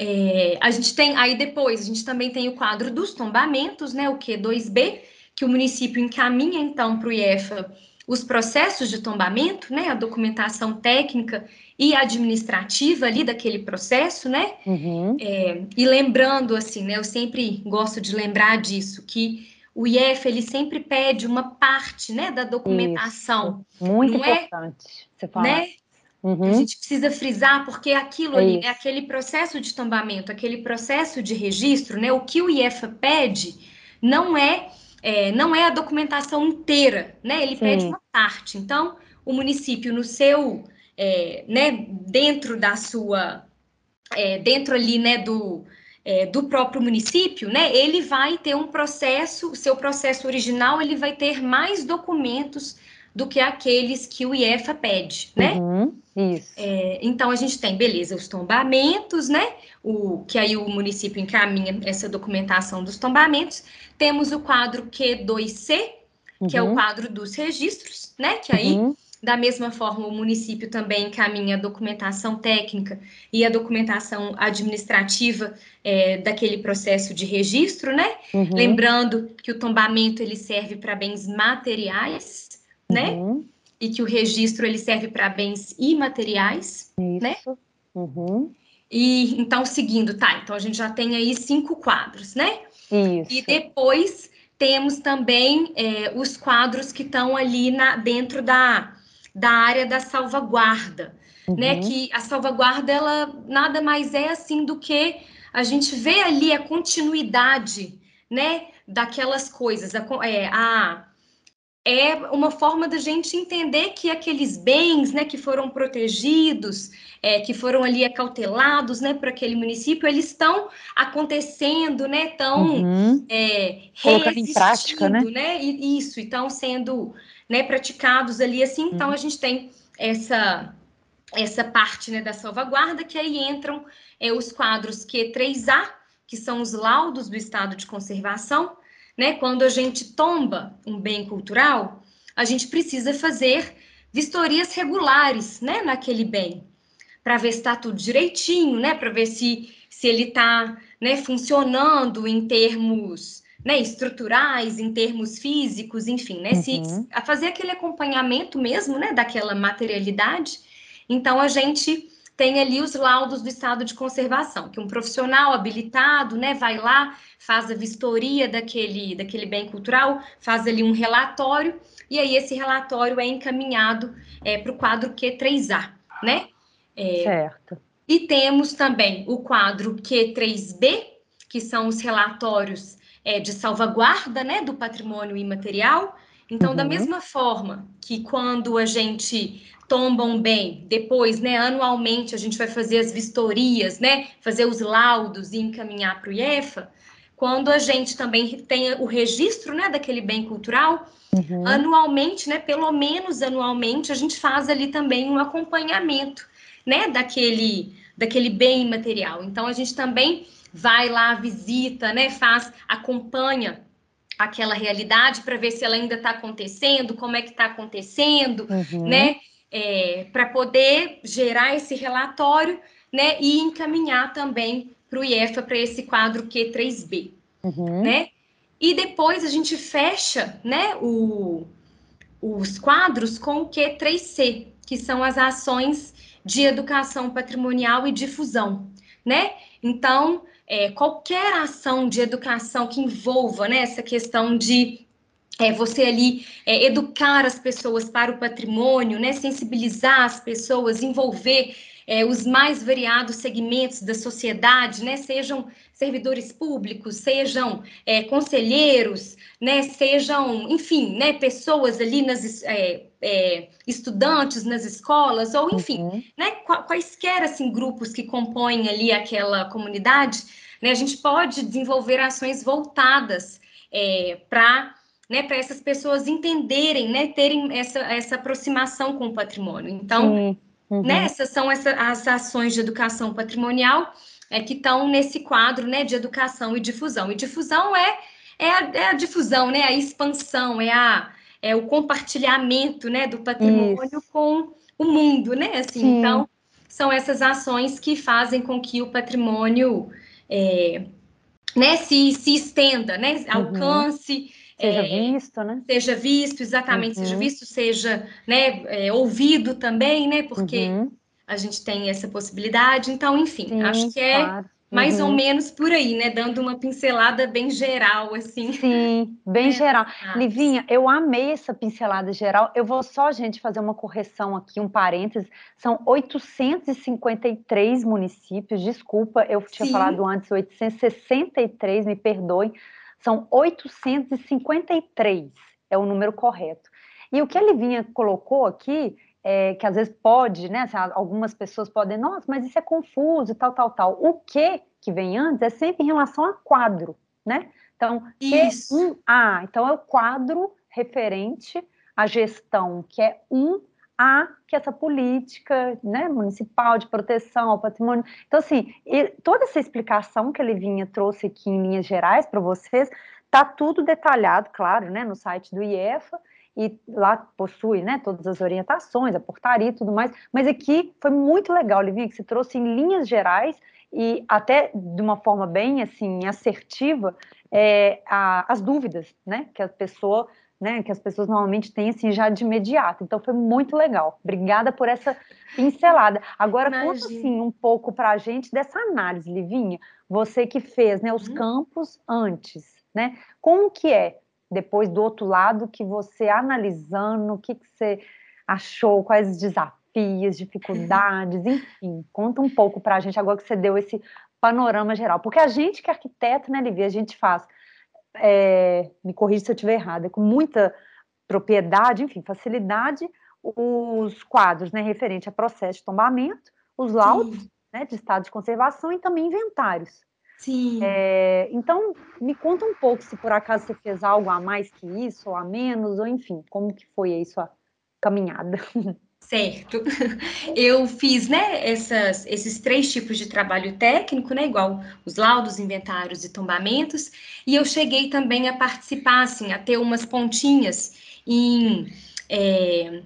[SPEAKER 2] É, a gente tem aí depois a gente também tem o quadro dos tombamentos, né, o Q2B, que o município encaminha então para o IEFA os processos de tombamento, né, a documentação técnica e administrativa ali daquele processo, né?
[SPEAKER 1] Uhum.
[SPEAKER 2] É, e lembrando, assim, né? Eu sempre gosto de lembrar disso, que o IEF, ele sempre pede uma parte, né, da documentação.
[SPEAKER 1] Isso. Muito não é? importante é, você falar.
[SPEAKER 2] Né? Uhum. A gente precisa frisar, porque aquilo é ali, é aquele processo de tombamento, aquele processo de registro, né? O que o IEF pede não é, é não é a documentação inteira, né? Ele Sim. pede uma parte. Então, o município, no seu é, né, dentro da sua, é, dentro ali, né, do, é, do próprio município, né, ele vai ter um processo, o seu processo original, ele vai ter mais documentos do que aqueles que o IEFA pede, né?
[SPEAKER 1] Uhum, isso.
[SPEAKER 2] É, então a gente tem, beleza, os tombamentos, né? O que aí o município encaminha essa documentação dos tombamentos. Temos o quadro Q2C, uhum. que é o uhum. quadro dos registros, né? Que aí uhum. Da mesma forma, o município também encaminha a documentação técnica e a documentação administrativa é, daquele processo de registro, né?
[SPEAKER 1] Uhum.
[SPEAKER 2] Lembrando que o tombamento ele serve para bens materiais, né?
[SPEAKER 1] uhum.
[SPEAKER 2] E que o registro ele serve para bens imateriais,
[SPEAKER 1] Isso.
[SPEAKER 2] né?
[SPEAKER 1] Uhum.
[SPEAKER 2] E então, seguindo, tá? Então a gente já tem aí cinco quadros, né?
[SPEAKER 1] Isso.
[SPEAKER 2] E depois temos também é, os quadros que estão ali na, dentro da da área da salvaguarda, né? uhum. né? Que a salvaguarda ela nada mais é assim do que a gente vê ali a continuidade, né? Daquelas coisas, a, é, a é uma forma da gente entender que aqueles bens, né, que foram protegidos, é, que foram ali acautelados, né, para aquele município, eles estão acontecendo, né, estão
[SPEAKER 1] uhum. é, colocando em prática, né?
[SPEAKER 2] né? E, isso, estão sendo, né, praticados ali assim. Então uhum. a gente tem essa essa parte, né, da salvaguarda que aí entram é, os quadros Q3A, que são os laudos do estado de conservação né? Quando a gente tomba um bem cultural, a gente precisa fazer vistorias regulares, né, naquele bem, para ver se está tudo direitinho, né, para ver se, se ele está, né, funcionando em termos, né, estruturais, em termos físicos, enfim, né, uhum. se a fazer aquele acompanhamento mesmo, né, daquela materialidade. Então a gente tem ali os laudos do estado de conservação, que um profissional habilitado, né, vai lá, faz a vistoria daquele, daquele bem cultural, faz ali um relatório, e aí esse relatório é encaminhado é, para o quadro Q3A, né?
[SPEAKER 1] É, certo.
[SPEAKER 2] E temos também o quadro Q3B, que são os relatórios é, de salvaguarda, né, do patrimônio imaterial. Então, uhum. da mesma forma que quando a gente tombam bem. Depois, né, anualmente, a gente vai fazer as vistorias, né, fazer os laudos e encaminhar para o IEFA. Quando a gente também tem o registro, né, daquele bem cultural, uhum. anualmente, né, pelo menos anualmente, a gente faz ali também um acompanhamento, né, daquele, daquele bem material. Então, a gente também vai lá, visita, né, faz, acompanha aquela realidade para ver se ela ainda está acontecendo, como é que está acontecendo, uhum. né? É, para poder gerar esse relatório né, e encaminhar também para o IEFA para esse quadro Q3B. Uhum. Né? E depois a gente fecha né, o, os quadros com o Q3C, que são as ações de educação patrimonial e difusão. Né? Então, é, qualquer ação de educação que envolva né, essa questão de é, você ali é, educar as pessoas para o patrimônio, né, sensibilizar as pessoas, envolver é, os mais variados segmentos da sociedade, né, sejam servidores públicos, sejam é, conselheiros, né, sejam, enfim, né, pessoas ali nas é, é, estudantes nas escolas, ou enfim, uhum. né, quaisquer assim grupos que compõem ali aquela comunidade, né, a gente pode desenvolver ações voltadas é, para né, para essas pessoas entenderem, né, terem essa, essa aproximação com o patrimônio. Então, uhum. né, essas são essa, as ações de educação patrimonial é, que estão nesse quadro, né, de educação e difusão. E difusão é, é, a, é a difusão, né, a expansão, é, a, é o compartilhamento, né, do patrimônio Isso. com o mundo, né, assim, Sim. então, são essas ações que fazem com que o patrimônio, é, né, se, se estenda, né, uhum.
[SPEAKER 1] Seja é, visto, né?
[SPEAKER 2] Seja visto, exatamente, uhum. seja visto, seja né, é, ouvido também, né? Porque uhum. a gente tem essa possibilidade. Então, enfim, Sim, acho que é claro. mais uhum. ou menos por aí, né? Dando uma pincelada bem geral, assim.
[SPEAKER 1] Sim, bem é, geral. Ah, Livinha, eu amei essa pincelada geral. Eu vou só, gente, fazer uma correção aqui, um parênteses. São 853 municípios, desculpa, eu tinha Sim. falado antes 863, me perdoem são 853, é o número correto. E o que a Livinha colocou aqui, é, que às vezes pode, né? Assim, algumas pessoas podem, nossa, mas isso é confuso, tal, tal, tal. O que que vem antes é sempre em relação a quadro, né? Então,
[SPEAKER 2] isso.
[SPEAKER 1] Q1A, então é o quadro referente à gestão, que é um a que essa política né, municipal de proteção ao patrimônio. Então, assim, toda essa explicação que a Levinha trouxe aqui em linhas gerais para vocês, está tudo detalhado, claro, né, no site do IEFA, e lá possui né, todas as orientações, a portaria e tudo mais, mas aqui foi muito legal, Livinha, que você trouxe em linhas gerais e até de uma forma bem assim assertiva é, a, as dúvidas né, que a pessoa né, que as pessoas normalmente têm assim já de imediato. Então foi muito legal. Obrigada por essa pincelada. Agora Imagina. conta assim um pouco para a gente dessa análise, Livinha. Você que fez, né, os uhum. campos antes, né? Como que é depois do outro lado que você analisando, o que, que você achou, quais desafios, dificuldades, enfim, conta um pouco para a gente agora que você deu esse panorama geral, porque a gente que é arquiteto, né, Livia, a gente faz é, me corrija se eu estiver errada, com muita propriedade, enfim, facilidade, os quadros, né, referente a processo de tombamento, os laudos, né, de estado de conservação e também inventários.
[SPEAKER 2] Sim.
[SPEAKER 1] É, então, me conta um pouco se por acaso você fez algo a mais que isso, ou a menos, ou enfim, como que foi aí sua caminhada?
[SPEAKER 2] Certo. Eu fiz, né, essas, esses três tipos de trabalho técnico, né, igual os laudos, inventários e tombamentos, e eu cheguei também a participar, assim, a ter umas pontinhas em, é,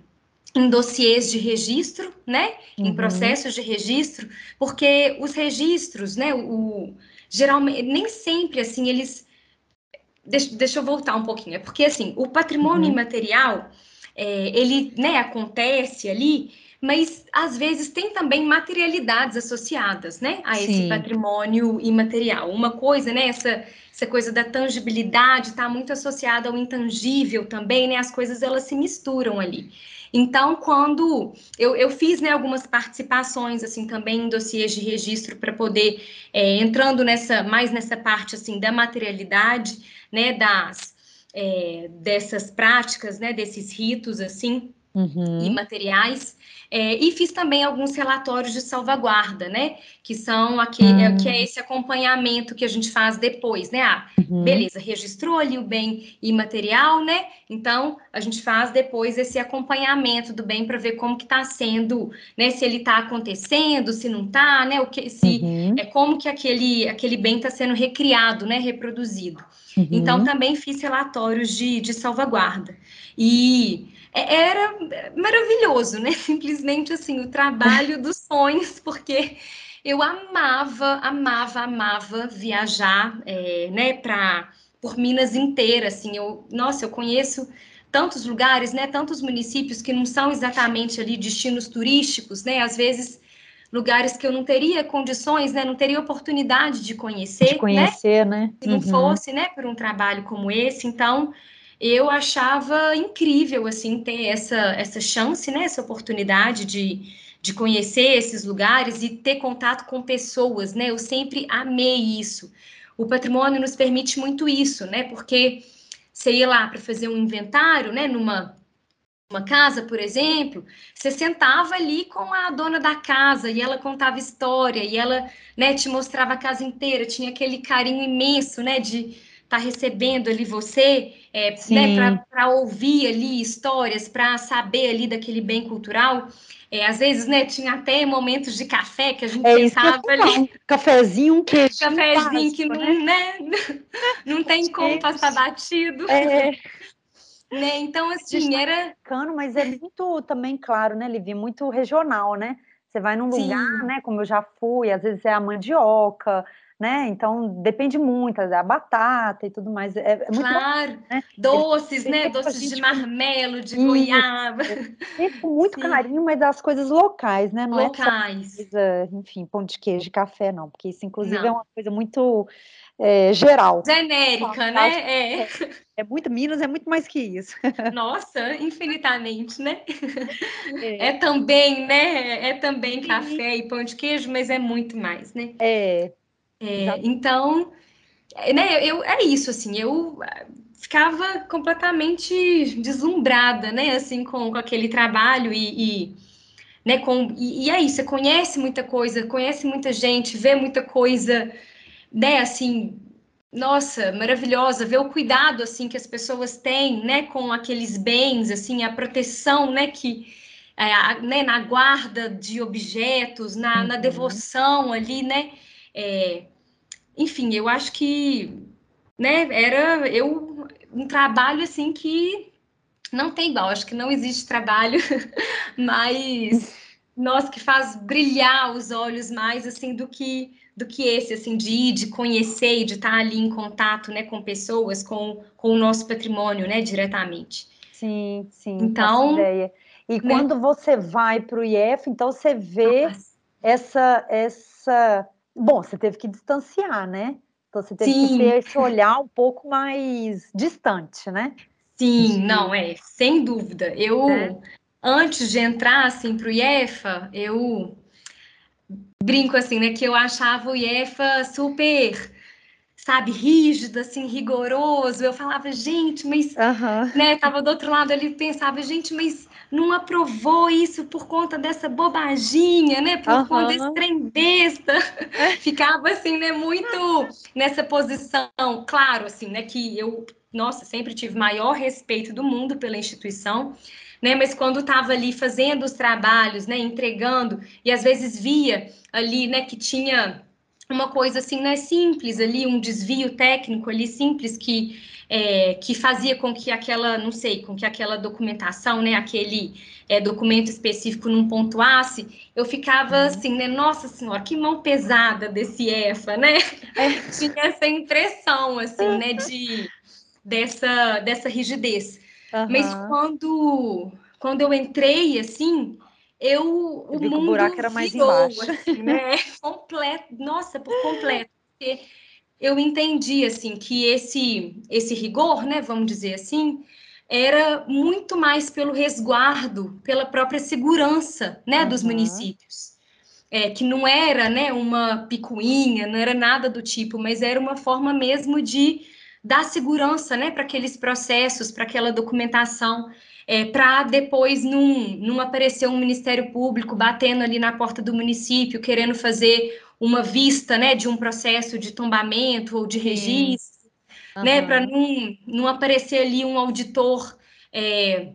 [SPEAKER 2] em dossiês de registro, né, uhum. em processos de registro, porque os registros, né, o, geralmente, nem sempre, assim, eles... Deixa, deixa eu voltar um pouquinho, é porque, assim, o patrimônio uhum. imaterial é, ele né, acontece ali, mas às vezes tem também materialidades associadas né, a esse Sim. patrimônio imaterial. Uma coisa, né, essa, essa coisa da tangibilidade está muito associada ao intangível também, né? As coisas elas se misturam ali. Então, quando eu, eu fiz né, algumas participações assim também em dossiês de registro para poder é, entrando nessa mais nessa parte assim da materialidade, né, das é, dessas práticas, né, desses ritos assim uhum. imateriais. É, e fiz também alguns relatórios de salvaguarda, né? Que são aqui, uhum. que é esse acompanhamento que a gente faz depois, né? Ah, uhum. beleza, registrou ali o bem imaterial, né? Então a gente faz depois esse acompanhamento do bem para ver como que está sendo, né? Se ele está acontecendo, se não está, né? O que se uhum. é como que aquele aquele bem está sendo recriado, né? Reproduzido. Então uhum. também fiz relatórios de, de salvaguarda. E é, era maravilhoso, né? Simplesmente assim, o trabalho dos sonhos, porque eu amava, amava, amava viajar, é, né, para por Minas inteira, assim, eu, nossa, eu conheço tantos lugares, né, tantos municípios que não são exatamente ali destinos turísticos, né, às vezes lugares que eu não teria condições, né, não teria oportunidade de conhecer, de
[SPEAKER 1] conhecer, né, né?
[SPEAKER 2] se não uhum. fosse, né, por um trabalho como esse, então eu achava incrível assim ter essa essa chance, né, essa oportunidade de, de conhecer esses lugares e ter contato com pessoas, né? Eu sempre amei isso. O patrimônio nos permite muito isso, né? Porque você ia lá para fazer um inventário, né, numa uma casa, por exemplo, você sentava ali com a dona da casa e ela contava história e ela, né, te mostrava a casa inteira, tinha aquele carinho imenso, né, de estar tá recebendo ali você, é, né, para ouvir ali histórias, para saber ali daquele bem cultural. É, às vezes, né, tinha até momentos de café que a gente é sentava ali. Um
[SPEAKER 1] cafezinho, um queijo.
[SPEAKER 2] Cafezinho que não, né? né? não tem como passar batido. É. Né? Então, assim, era.
[SPEAKER 1] Cano, mas é muito também, claro, né, Livi? Muito regional, né? Você vai num lugar, Sim. né? Como eu já fui, às vezes é a mandioca, né? Então depende muito, a batata e tudo mais. É, é
[SPEAKER 2] claro, bom, né? doces, né? Doces de marmelo, de Isso. goiaba.
[SPEAKER 1] Com muito Sim. carinho, mas das coisas locais, né?
[SPEAKER 2] Não locais.
[SPEAKER 1] é coisa, enfim, pão de queijo, café, não, porque isso inclusive não. é uma coisa muito é, geral.
[SPEAKER 2] Genérica, né?
[SPEAKER 1] É. é. Muito Minas, é muito mais que isso.
[SPEAKER 2] Nossa, infinitamente, né? É, é também, né? É também café e pão de queijo, mas é muito mais, né?
[SPEAKER 1] É.
[SPEAKER 2] É, então, é, né, eu, é isso, assim, eu ah, ficava completamente deslumbrada, né, assim, com, com aquele trabalho e, e né, com, e, e é isso, você conhece muita coisa, conhece muita gente, vê muita coisa, né, assim, nossa, maravilhosa, ver o cuidado, assim, que as pessoas têm, né, com aqueles bens, assim, a proteção, né, que, é, a, né, na guarda de objetos, na, uhum. na devoção ali, né, é, enfim, eu acho que, né, era eu um trabalho assim que não tem igual, acho que não existe trabalho mais nós que faz brilhar os olhos mais assim do que do que esse assim de ir, de conhecer e de estar ali em contato, né, com pessoas, com, com o nosso patrimônio, né, diretamente.
[SPEAKER 1] Sim, sim. Então, ideia. E né? quando você vai para o IEF, então você vê Nossa. essa essa Bom, você teve que distanciar, né? Então você teve Sim. que ter esse olhar um pouco mais distante, né?
[SPEAKER 2] Sim, não, é, sem dúvida. Eu, é. antes de entrar, assim, para o IEFA, eu brinco, assim, né, que eu achava o IEFA super sabe, rígido, assim, rigoroso. Eu falava, gente, mas, uhum. né, tava do outro lado ali, pensava, gente, mas não aprovou isso por conta dessa bobaginha, né, por uhum. conta desse trem besta. É. Ficava, assim, né, muito nessa posição, claro, assim, né, que eu, nossa, sempre tive maior respeito do mundo pela instituição, né? Mas quando estava ali fazendo os trabalhos, né? Entregando, e às vezes via ali, né, que tinha uma coisa assim, né, simples ali, um desvio técnico ali simples que é, que fazia com que aquela, não sei, com que aquela documentação, né, aquele é, documento específico não pontuasse, eu ficava uhum. assim, né, nossa senhora, que mão pesada desse EFA, né? É. Tinha essa impressão, assim, né, de dessa dessa rigidez. Uhum. Mas quando quando eu entrei, assim, eu, o mundo o buraco era mais virou, embaixo. Assim, né? completo, nossa, por completo. Porque eu entendi assim que esse esse rigor, né, vamos dizer assim, era muito mais pelo resguardo, pela própria segurança, né, uhum. dos municípios. É, que não era, né, uma picuinha, não era nada do tipo, mas era uma forma mesmo de dar segurança, né, para aqueles processos, para aquela documentação é, para depois não, não aparecer um Ministério Público batendo ali na porta do município, querendo fazer uma vista né, de um processo de tombamento ou de registro, uhum. né, para não, não aparecer ali um auditor. É,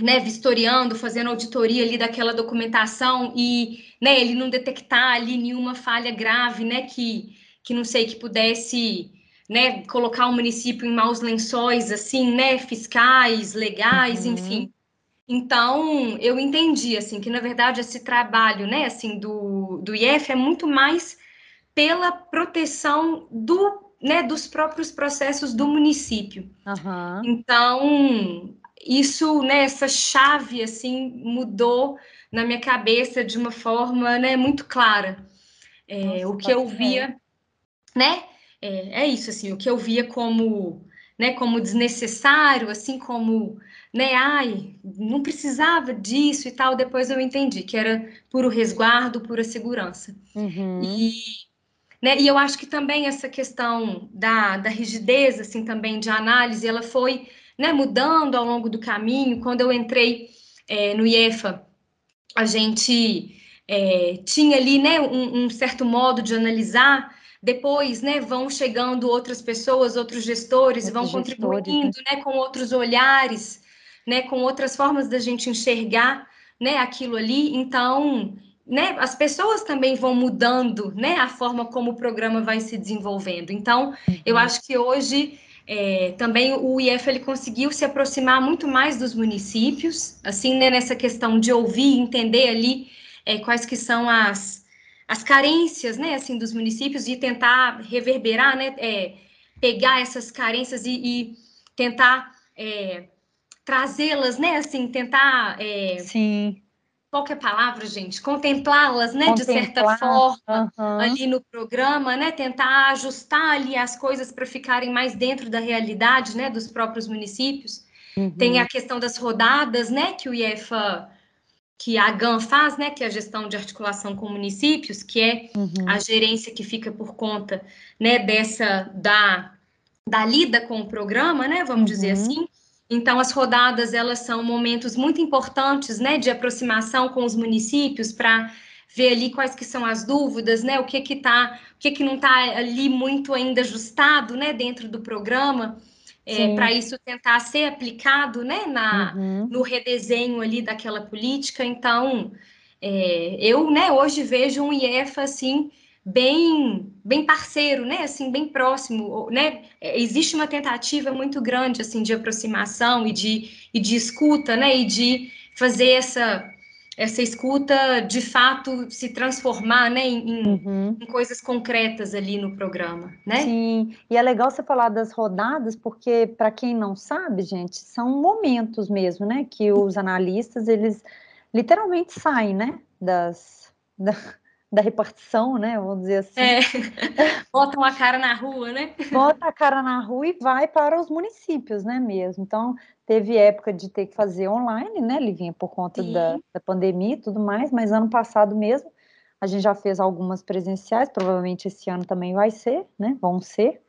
[SPEAKER 2] né, vistoriando, fazendo auditoria ali daquela documentação e, né, ele não detectar ali nenhuma falha grave, né, que, que não sei, que pudesse né, colocar o município em maus lençóis, assim, né, fiscais, legais, uhum. enfim. Então, eu entendi, assim, que na verdade esse trabalho, né, assim, do, do IF é muito mais pela proteção do, né, dos próprios processos do município. Uhum. Então, isso, né, essa chave, assim, mudou na minha cabeça de uma forma, né, muito clara. É, Nossa, o que eu via, né, é, é isso, assim, o que eu via como, né, como desnecessário, assim como, né, ai, não precisava disso e tal, depois eu entendi que era puro resguardo, pura segurança. Uhum. E, né, e eu acho que também essa questão da, da rigidez, assim, também de análise, ela foi, né, mudando ao longo do caminho. Quando eu entrei é, no IEFA, a gente é, tinha ali, né, um, um certo modo de analisar depois, né, vão chegando outras pessoas, outros gestores, outros vão gestores, contribuindo, né? né, com outros olhares, né, com outras formas da gente enxergar, né, aquilo ali. Então, né, as pessoas também vão mudando, né, a forma como o programa vai se desenvolvendo. Então, uhum. eu acho que hoje é, também o IF ele conseguiu se aproximar muito mais dos municípios, assim, né, nessa questão de ouvir, entender ali é, quais que são as as carências, né, assim, dos municípios e tentar reverberar, né, é, pegar essas carências e, e tentar é, trazê-las, né, assim, tentar... É,
[SPEAKER 1] Sim.
[SPEAKER 2] Qual que é a palavra, gente? Contemplá-las, né, de certa forma, ali no programa, né, tentar ajustar ali as coisas para ficarem mais dentro da realidade, né, dos próprios municípios. Uhum. Tem a questão das rodadas, né, que o IEFA que a GAN faz, né, que é a gestão de articulação com municípios, que é uhum. a gerência que fica por conta, né, dessa da, da lida com o programa, né, vamos uhum. dizer assim. Então as rodadas elas são momentos muito importantes, né, de aproximação com os municípios para ver ali quais que são as dúvidas, né, o que que tá, o que que não está ali muito ainda ajustado, né, dentro do programa é, para isso tentar ser aplicado né, na, uhum. no redesenho ali daquela política. Então, é, eu né, hoje vejo um IEFA assim bem bem parceiro, né, assim bem próximo, né? É, existe uma tentativa muito grande assim de aproximação e de, e de escuta, né, e de fazer essa essa escuta de fato se transformar né, em, uhum. em, coisas concretas ali no programa, né?
[SPEAKER 1] Sim, e é legal você falar das rodadas, porque para quem não sabe, gente, são momentos mesmo, né? Que os analistas eles literalmente saem, né? Das, da, da repartição, né? Vamos dizer assim. É.
[SPEAKER 2] Botam a cara na rua, né?
[SPEAKER 1] Bota a cara na rua e vai para os municípios, né? Mesmo. Então, Teve época de ter que fazer online, né, Livinha, por conta da, da, pandemia e tudo mais, mas ano passado mesmo a gente já fez algumas presenciais, provavelmente esse ano também vai ser, né, vão ser.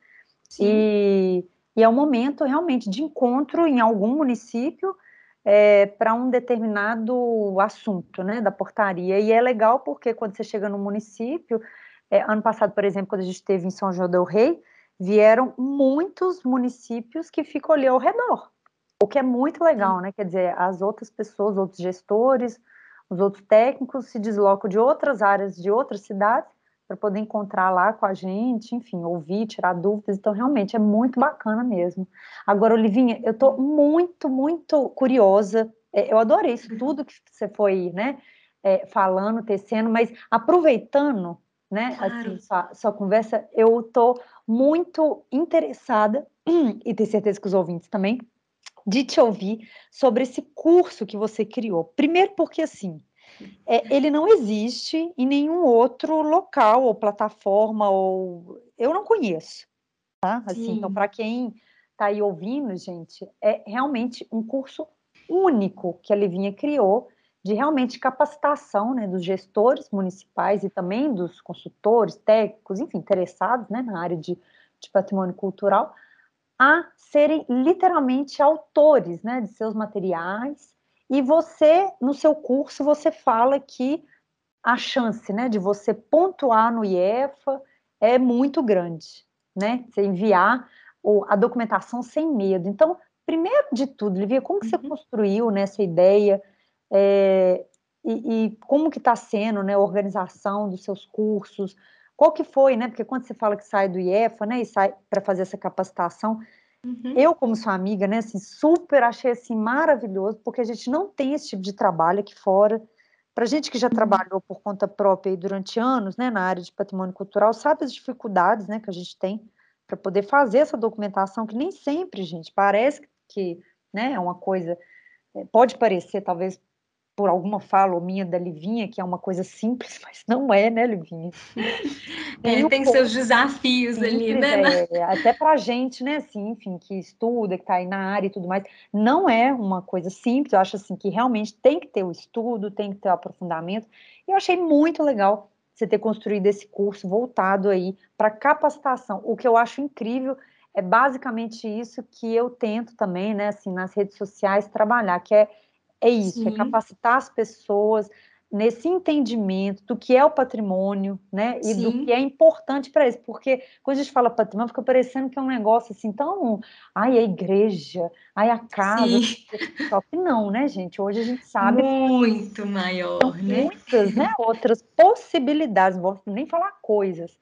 [SPEAKER 1] E, e, é um momento realmente de encontro em algum município é, para um determinado assunto, né, da portaria. E é legal porque quando você chega no município, é, ano passado, por exemplo, quando a gente esteve em São João del Rei, vieram muitos municípios que ficam ali ao redor, o que é muito legal, né? Quer dizer, as outras pessoas, outros gestores, os outros técnicos se deslocam de outras áreas, de outras cidades, para poder encontrar lá com a gente, enfim, ouvir, tirar dúvidas. Então, realmente, é muito bacana mesmo. Agora, Olivinha, eu estou muito, muito curiosa. É, eu adorei isso tudo que você foi, né, é, falando, tecendo, mas aproveitando, né, claro. assim, sua, sua conversa, eu estou muito interessada, e tenho certeza que os ouvintes também, de te ouvir sobre esse curso que você criou. Primeiro porque, assim, é, ele não existe em nenhum outro local ou plataforma, ou eu não conheço, tá? Assim, então, para quem está aí ouvindo, gente, é realmente um curso único que a Livinha criou de realmente capacitação né, dos gestores municipais e também dos consultores, técnicos, enfim, interessados né, na área de, de patrimônio cultural, a serem literalmente autores né, de seus materiais. E você, no seu curso, você fala que a chance né, de você pontuar no IEFA é muito grande, né? Você enviar a documentação sem medo. Então, primeiro de tudo, Livia, como que você uhum. construiu né, essa ideia é, e, e, como que está sendo né, a organização dos seus cursos? Qual que foi, né? Porque quando você fala que sai do IEFA, né, e sai para fazer essa capacitação, uhum. eu como sua amiga, né, assim, super achei assim maravilhoso, porque a gente não tem esse tipo de trabalho aqui fora. Para gente que já uhum. trabalhou por conta própria durante anos, né, na área de patrimônio cultural, sabe as dificuldades, né, que a gente tem para poder fazer essa documentação, que nem sempre, gente, parece que, né, é uma coisa, é, pode parecer talvez por alguma fala minha da Livinha, que é uma coisa simples, mas não é, né, Livinha?
[SPEAKER 2] É, tem seus desafios simples, ali, né?
[SPEAKER 1] É, até pra gente, né, assim, enfim, que estuda, que tá aí na área e tudo mais, não é uma coisa simples, eu acho assim que realmente tem que ter o estudo, tem que ter o aprofundamento, e eu achei muito legal você ter construído esse curso voltado aí para capacitação. O que eu acho incrível é basicamente isso que eu tento também, né, assim, nas redes sociais trabalhar, que é é isso, é Sim. é capacitar as pessoas nesse entendimento do que é o patrimônio, né? E Sim. do que é importante para eles. Porque quando a gente fala patrimônio, fica parecendo que é um negócio assim tão. Ai, a igreja, ai, a casa. Só que não, né, gente? Hoje a gente sabe.
[SPEAKER 2] Muito maior, né?
[SPEAKER 1] Muitas, né? Outras possibilidades, não vou nem falar coisas,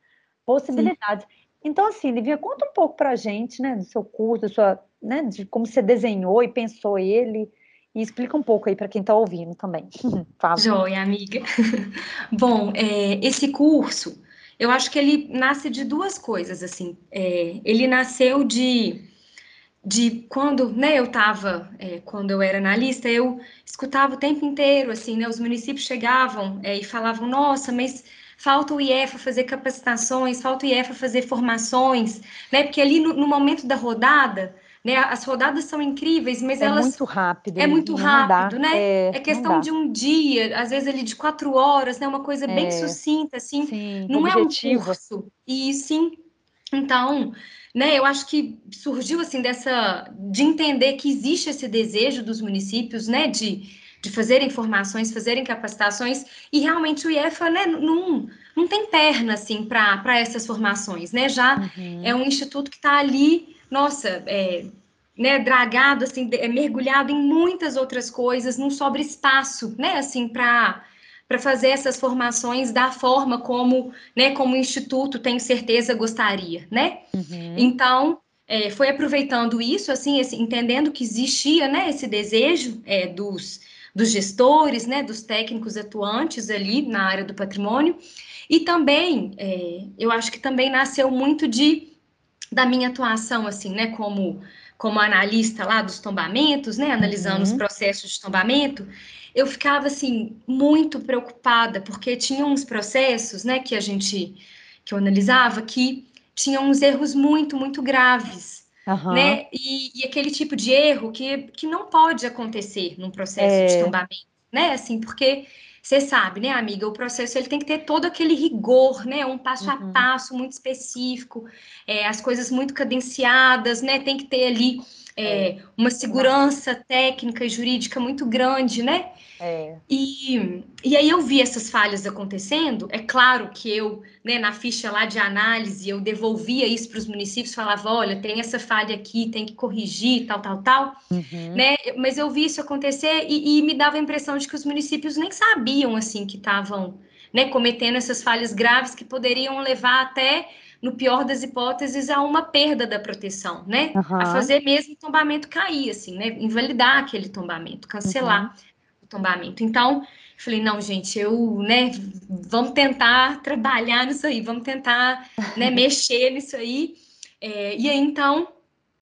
[SPEAKER 1] possibilidades. Sim. Então, assim, Livia, conta um pouco para a gente, né, do seu curso, da sua, né, de como você desenhou e pensou ele, e explica um pouco aí para quem está ouvindo também.
[SPEAKER 2] Joia, amiga. Bom, é, esse curso, eu acho que ele nasce de duas coisas, assim. É, ele nasceu de, de quando, né, eu estava, é, quando eu era analista, eu escutava o tempo inteiro, assim, né, os municípios chegavam é, e falavam, nossa, mas falta o IEFA fazer capacitações, falta o IEFA fazer formações, né, porque ali no, no momento da rodada né? As rodadas são incríveis, mas
[SPEAKER 1] é
[SPEAKER 2] elas.
[SPEAKER 1] É muito rápido.
[SPEAKER 2] É muito rápido, né? É, é questão de um dia, às vezes ali de quatro horas, né? Uma coisa é. bem sucinta, assim. Sim, não objetivo. é um curso. E sim. Então, né? Eu acho que surgiu assim dessa de entender que existe esse desejo dos municípios, né? De, de fazerem formações, fazerem capacitações, e realmente o IEFA, né? Não, não tem perna assim para essas formações, né? Já uhum. é um instituto que está ali nossa, é, né, dragado, assim, é mergulhado em muitas outras coisas, não sobra espaço, né, assim, para para fazer essas formações da forma como, né, como o instituto tenho certeza gostaria, né? Uhum. Então, é, foi aproveitando isso, assim, esse, entendendo que existia, né, esse desejo é, dos, dos gestores, né, dos técnicos atuantes ali na área do patrimônio, e também, é, eu acho que também nasceu muito de da minha atuação, assim, né, como, como analista lá dos tombamentos, né, analisando uhum. os processos de tombamento, eu ficava, assim, muito preocupada, porque tinha uns processos, né, que a gente, que eu analisava, que tinham uns erros muito, muito graves, uhum. né, e, e, aquele tipo de erro que, que não pode acontecer num processo é. de tombamento, né, assim, porque você sabe, né, amiga, o processo ele tem que ter todo aquele rigor, né, um passo uhum. a passo muito específico, é, as coisas muito cadenciadas, né, tem que ter ali é, é. uma segurança técnica e jurídica muito grande, né? É. E, e aí eu vi essas falhas acontecendo. É claro que eu, né, na ficha lá de análise, eu devolvia isso para os municípios, falava, olha, tem essa falha aqui, tem que corrigir, tal, tal, tal, uhum. né? Mas eu vi isso acontecer e, e, me dava a impressão de que os municípios nem sabiam, assim, que estavam, né, cometendo essas falhas graves que poderiam levar até no pior das hipóteses, a uma perda da proteção, né? Uhum. A fazer mesmo o tombamento cair, assim, né? Invalidar aquele tombamento, cancelar uhum. o tombamento. Então, falei, não, gente, eu, né, vamos tentar trabalhar nisso aí, vamos tentar, né, mexer nisso aí. É, e aí, então,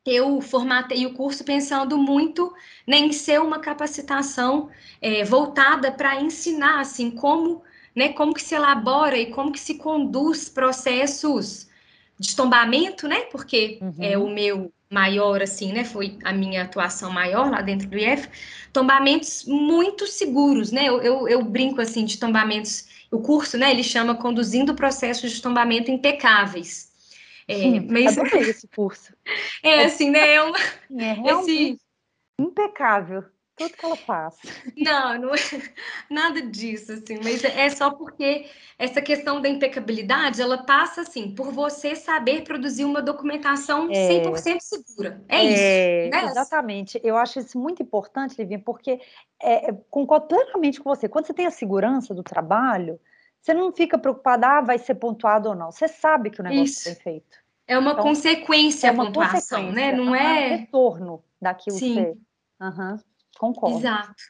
[SPEAKER 2] eu formatei o curso pensando muito né, em ser uma capacitação é, voltada para ensinar, assim, como né? Como que se elabora e como que se conduz processos de tombamento, né? Porque uhum. é o meu maior, assim, né? Foi a minha atuação maior lá dentro do IF. Tombamentos muito seguros, né? Eu, eu, eu brinco, assim, de tombamentos... O curso, né? Ele chama Conduzindo Processos de Tombamento Impecáveis.
[SPEAKER 1] É, Sim, mas... esse curso.
[SPEAKER 2] É, assim, né? É, uma...
[SPEAKER 1] é realmente esse... impecável tudo que ela faz.
[SPEAKER 2] Não, não é nada disso, assim, mas é só porque essa questão da impecabilidade, ela passa, assim, por você saber produzir uma documentação é, 100% segura. É, é isso, né?
[SPEAKER 1] Exatamente. Eu acho isso muito importante, Livinha, porque é, é, concordo plenamente com você. Quando você tem a segurança do trabalho, você não fica preocupada, ah, vai ser pontuado ou não. Você sabe que o negócio isso. foi feito.
[SPEAKER 2] É uma então, consequência é uma a pontuação, né? Não é...
[SPEAKER 1] é retorno daquilo Sim. que você... Uhum. Concordo.
[SPEAKER 2] Exato.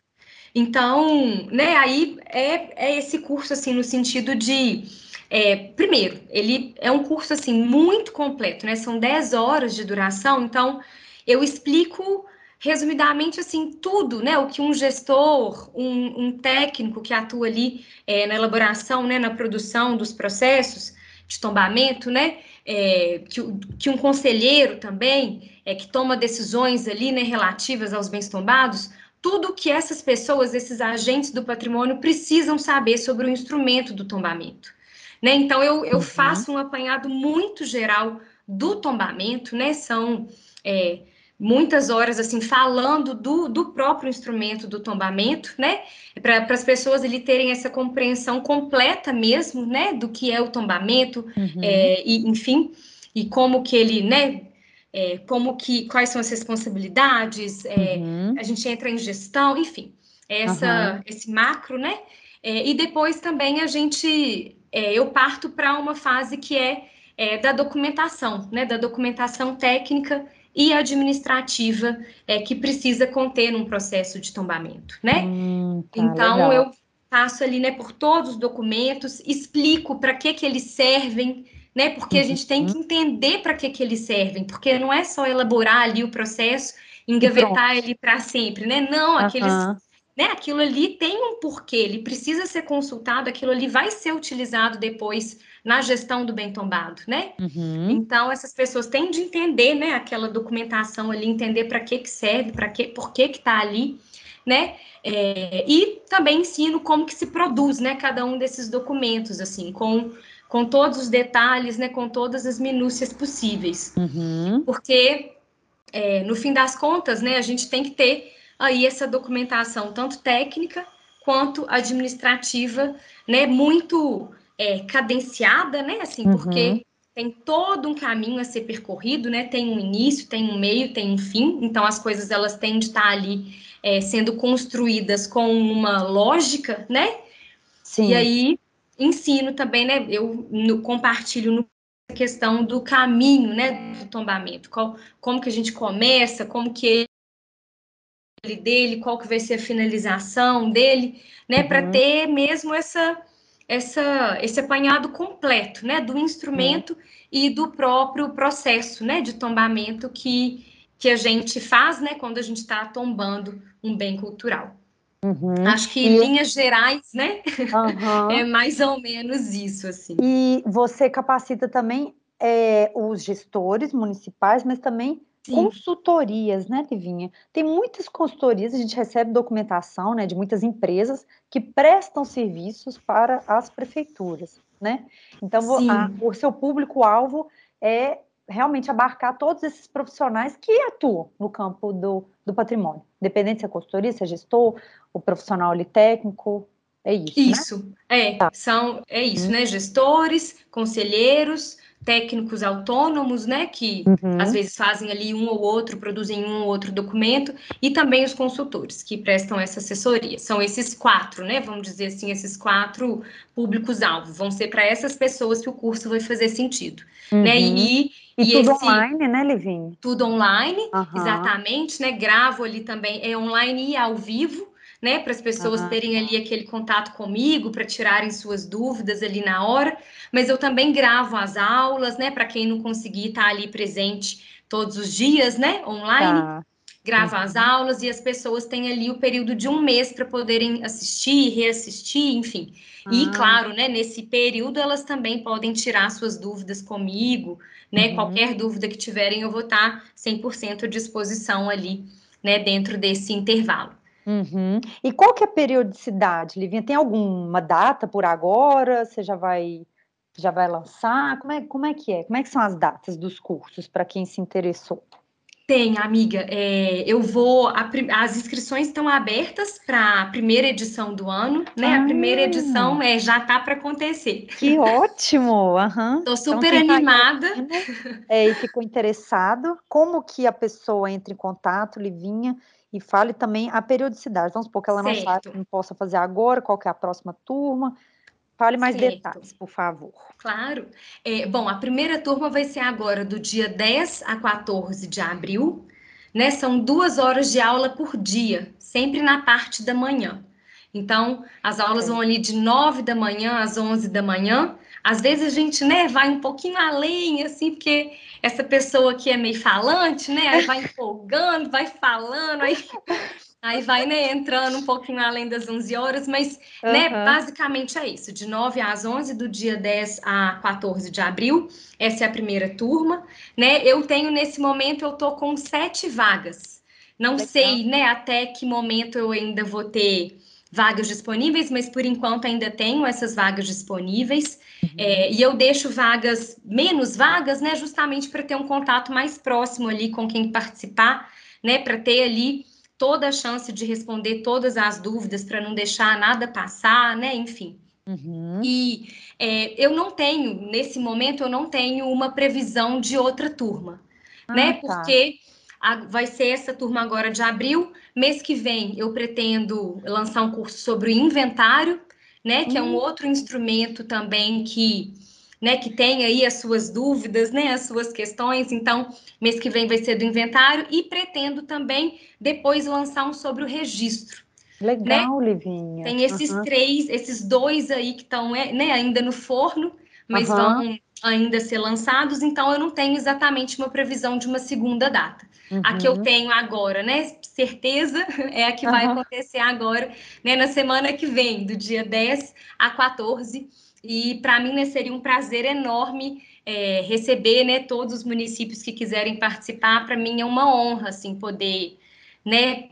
[SPEAKER 2] Então, né, aí é, é esse curso, assim, no sentido de. É, primeiro, ele é um curso, assim, muito completo, né? São 10 horas de duração, então eu explico resumidamente assim tudo, né? O que um gestor, um, um técnico que atua ali é, na elaboração, né, na produção dos processos de tombamento, né? É, que, que, um conselheiro também é, que toma decisões ali, né, relativas aos bens tombados, tudo que essas pessoas, esses agentes do patrimônio, precisam saber sobre o instrumento do tombamento. Né? Então, eu, eu uhum. faço um apanhado muito geral do tombamento, né? São é, muitas horas assim falando do, do próprio instrumento do tombamento, né? Para as pessoas ali terem essa compreensão completa mesmo, né? Do que é o tombamento, uhum. é, e enfim, e como que ele, né? É, como que, quais são as responsabilidades, é, uhum. a gente entra em gestão, enfim, essa, uhum. esse macro, né? É, e depois também a gente, é, eu parto para uma fase que é, é, da documentação, né? Da documentação técnica e administrativa é, que precisa conter num processo de tombamento, né? Hum, tá, então legal. eu passo ali, né, por todos os documentos, explico para que que eles servem, né? Porque a gente tem que uhum. entender para que, que eles servem, porque não é só elaborar ali o processo, engavetar ele para sempre, né? Não, aqueles, uhum. né? Aquilo ali tem um porquê, ele precisa ser consultado, aquilo ali vai ser utilizado depois na gestão do bem tombado, né? Uhum. Então essas pessoas têm de entender, né? Aquela documentação ali, entender para que que serve, para que, por que que está ali, né? É, e também ensino como que se produz, né? Cada um desses documentos, assim, com com todos os detalhes, né, com todas as minúcias possíveis. Uhum. Porque, é, no fim das contas, né, a gente tem que ter aí essa documentação, tanto técnica quanto administrativa, né, muito é, cadenciada, né, assim, uhum. porque tem todo um caminho a ser percorrido, né, tem um início, tem um meio, tem um fim, então as coisas elas têm de estar ali é, sendo construídas com uma lógica, né, Sim. E aí ensino também, né? Eu no, compartilho no questão do caminho, né, do tombamento, qual, como que a gente começa, como que ele dele, qual que vai ser a finalização dele, né, uhum. para ter mesmo essa essa esse apanhado completo, né, do instrumento uhum. e do próprio processo, né, de tombamento que que a gente faz, né, quando a gente está tombando um bem cultural. Uhum. Acho que em linhas gerais, né? Uhum. é mais ou menos isso, assim.
[SPEAKER 1] E você capacita também é, os gestores municipais, mas também Sim. Consultorias, né, Livinha? Tem muitas consultorias, a gente recebe documentação, né, de muitas empresas que prestam serviços para as prefeituras, né? Então, a, o seu público-alvo é realmente abarcar todos esses profissionais que atuam no campo do, do patrimônio, independente se é consultoria, se é gestor, o profissional ali técnico, é isso.
[SPEAKER 2] Né? Isso, né? é, tá. são, é isso, hum. né? Gestores, conselheiros, técnicos autônomos, né, que uhum. às vezes fazem ali um ou outro, produzem um ou outro documento, e também os consultores que prestam essa assessoria. São esses quatro, né, vamos dizer assim, esses quatro públicos-alvo. Vão ser para essas pessoas que o curso vai fazer sentido, né, uhum. né,
[SPEAKER 1] e, e, e tudo esse, online, né, Livinho?
[SPEAKER 2] Tudo online, uhum. exatamente, né, gravo ali também, é online e ao vivo, né, para as pessoas uhum. terem ali aquele contato comigo, para tirarem suas dúvidas ali na hora, mas eu também gravo as aulas, né, para quem não conseguir estar tá ali presente todos os dias, né, online. Tá. Gravo as uhum. aulas e as pessoas têm ali o período de um mês para poderem assistir, reassistir, enfim. E, ah. claro, né, nesse período elas também podem tirar suas dúvidas comigo, né? Uhum. Qualquer dúvida que tiverem, eu vou estar 100% à disposição ali, né, dentro desse intervalo.
[SPEAKER 1] Uhum. E qual que é a periodicidade, Livinha? Tem alguma data por agora? Você já vai já vai lançar? Como é, como é que é? Como é que são as datas dos cursos para quem se interessou?
[SPEAKER 2] Tem, amiga. É, eu vou. A, as inscrições estão abertas para a primeira edição do ano, né? Ah, a primeira ah. edição é, já está para acontecer.
[SPEAKER 1] Que ótimo! Estou
[SPEAKER 2] uhum. super então, animada.
[SPEAKER 1] Tá é, e ficou interessado. Como que a pessoa entra em contato, Livinha? E fale também a periodicidade. Vamos supor que ela certo. não sabe, não possa fazer agora, qual que é a próxima turma. Fale mais certo. detalhes, por favor.
[SPEAKER 2] Claro. É, bom, a primeira turma vai ser agora do dia 10 a 14 de abril, né? São duas horas de aula por dia, sempre na parte da manhã. Então, as aulas vão ali de 9 da manhã às 11 da manhã. Às vezes a gente, né, vai um pouquinho além, assim, porque essa pessoa que é meio falante, né? Aí vai empolgando, vai falando, aí, aí vai né, entrando um pouquinho além das 11 horas, mas uhum. né, basicamente é isso, de 9 às 11, do dia 10 a 14 de abril, essa é a primeira turma, né? Eu tenho nesse momento, eu tô com sete vagas. Não Legal. sei, né, até que momento eu ainda vou ter vagas disponíveis, mas por enquanto ainda tenho essas vagas disponíveis. Uhum. É, e eu deixo vagas, menos vagas, né, justamente para ter um contato mais próximo ali com quem participar, né, para ter ali toda a chance de responder todas as dúvidas, para não deixar nada passar, né, enfim. Uhum. E é, eu não tenho, nesse momento, eu não tenho uma previsão de outra turma, ah, né, tá. porque a, vai ser essa turma agora de abril, mês que vem eu pretendo lançar um curso sobre o inventário, né? Que é um uhum. outro instrumento também que, né, que tem aí as suas dúvidas, né, as suas questões. Então, mês que vem vai ser do inventário e pretendo também depois lançar um sobre o registro.
[SPEAKER 1] Legal, né? Livinha.
[SPEAKER 2] Tem esses uhum. três, esses dois aí que estão é, né, ainda no forno, mas uhum. vão ainda ser lançados, então eu não tenho exatamente uma previsão de uma segunda data. Uhum. A que eu uhum. tenho agora, né? Certeza é a que vai uhum. acontecer agora, né? Na semana que vem, do dia 10 a 14. E para mim né, seria um prazer enorme é, receber né, todos os municípios que quiserem participar. Para mim é uma honra assim, poder né,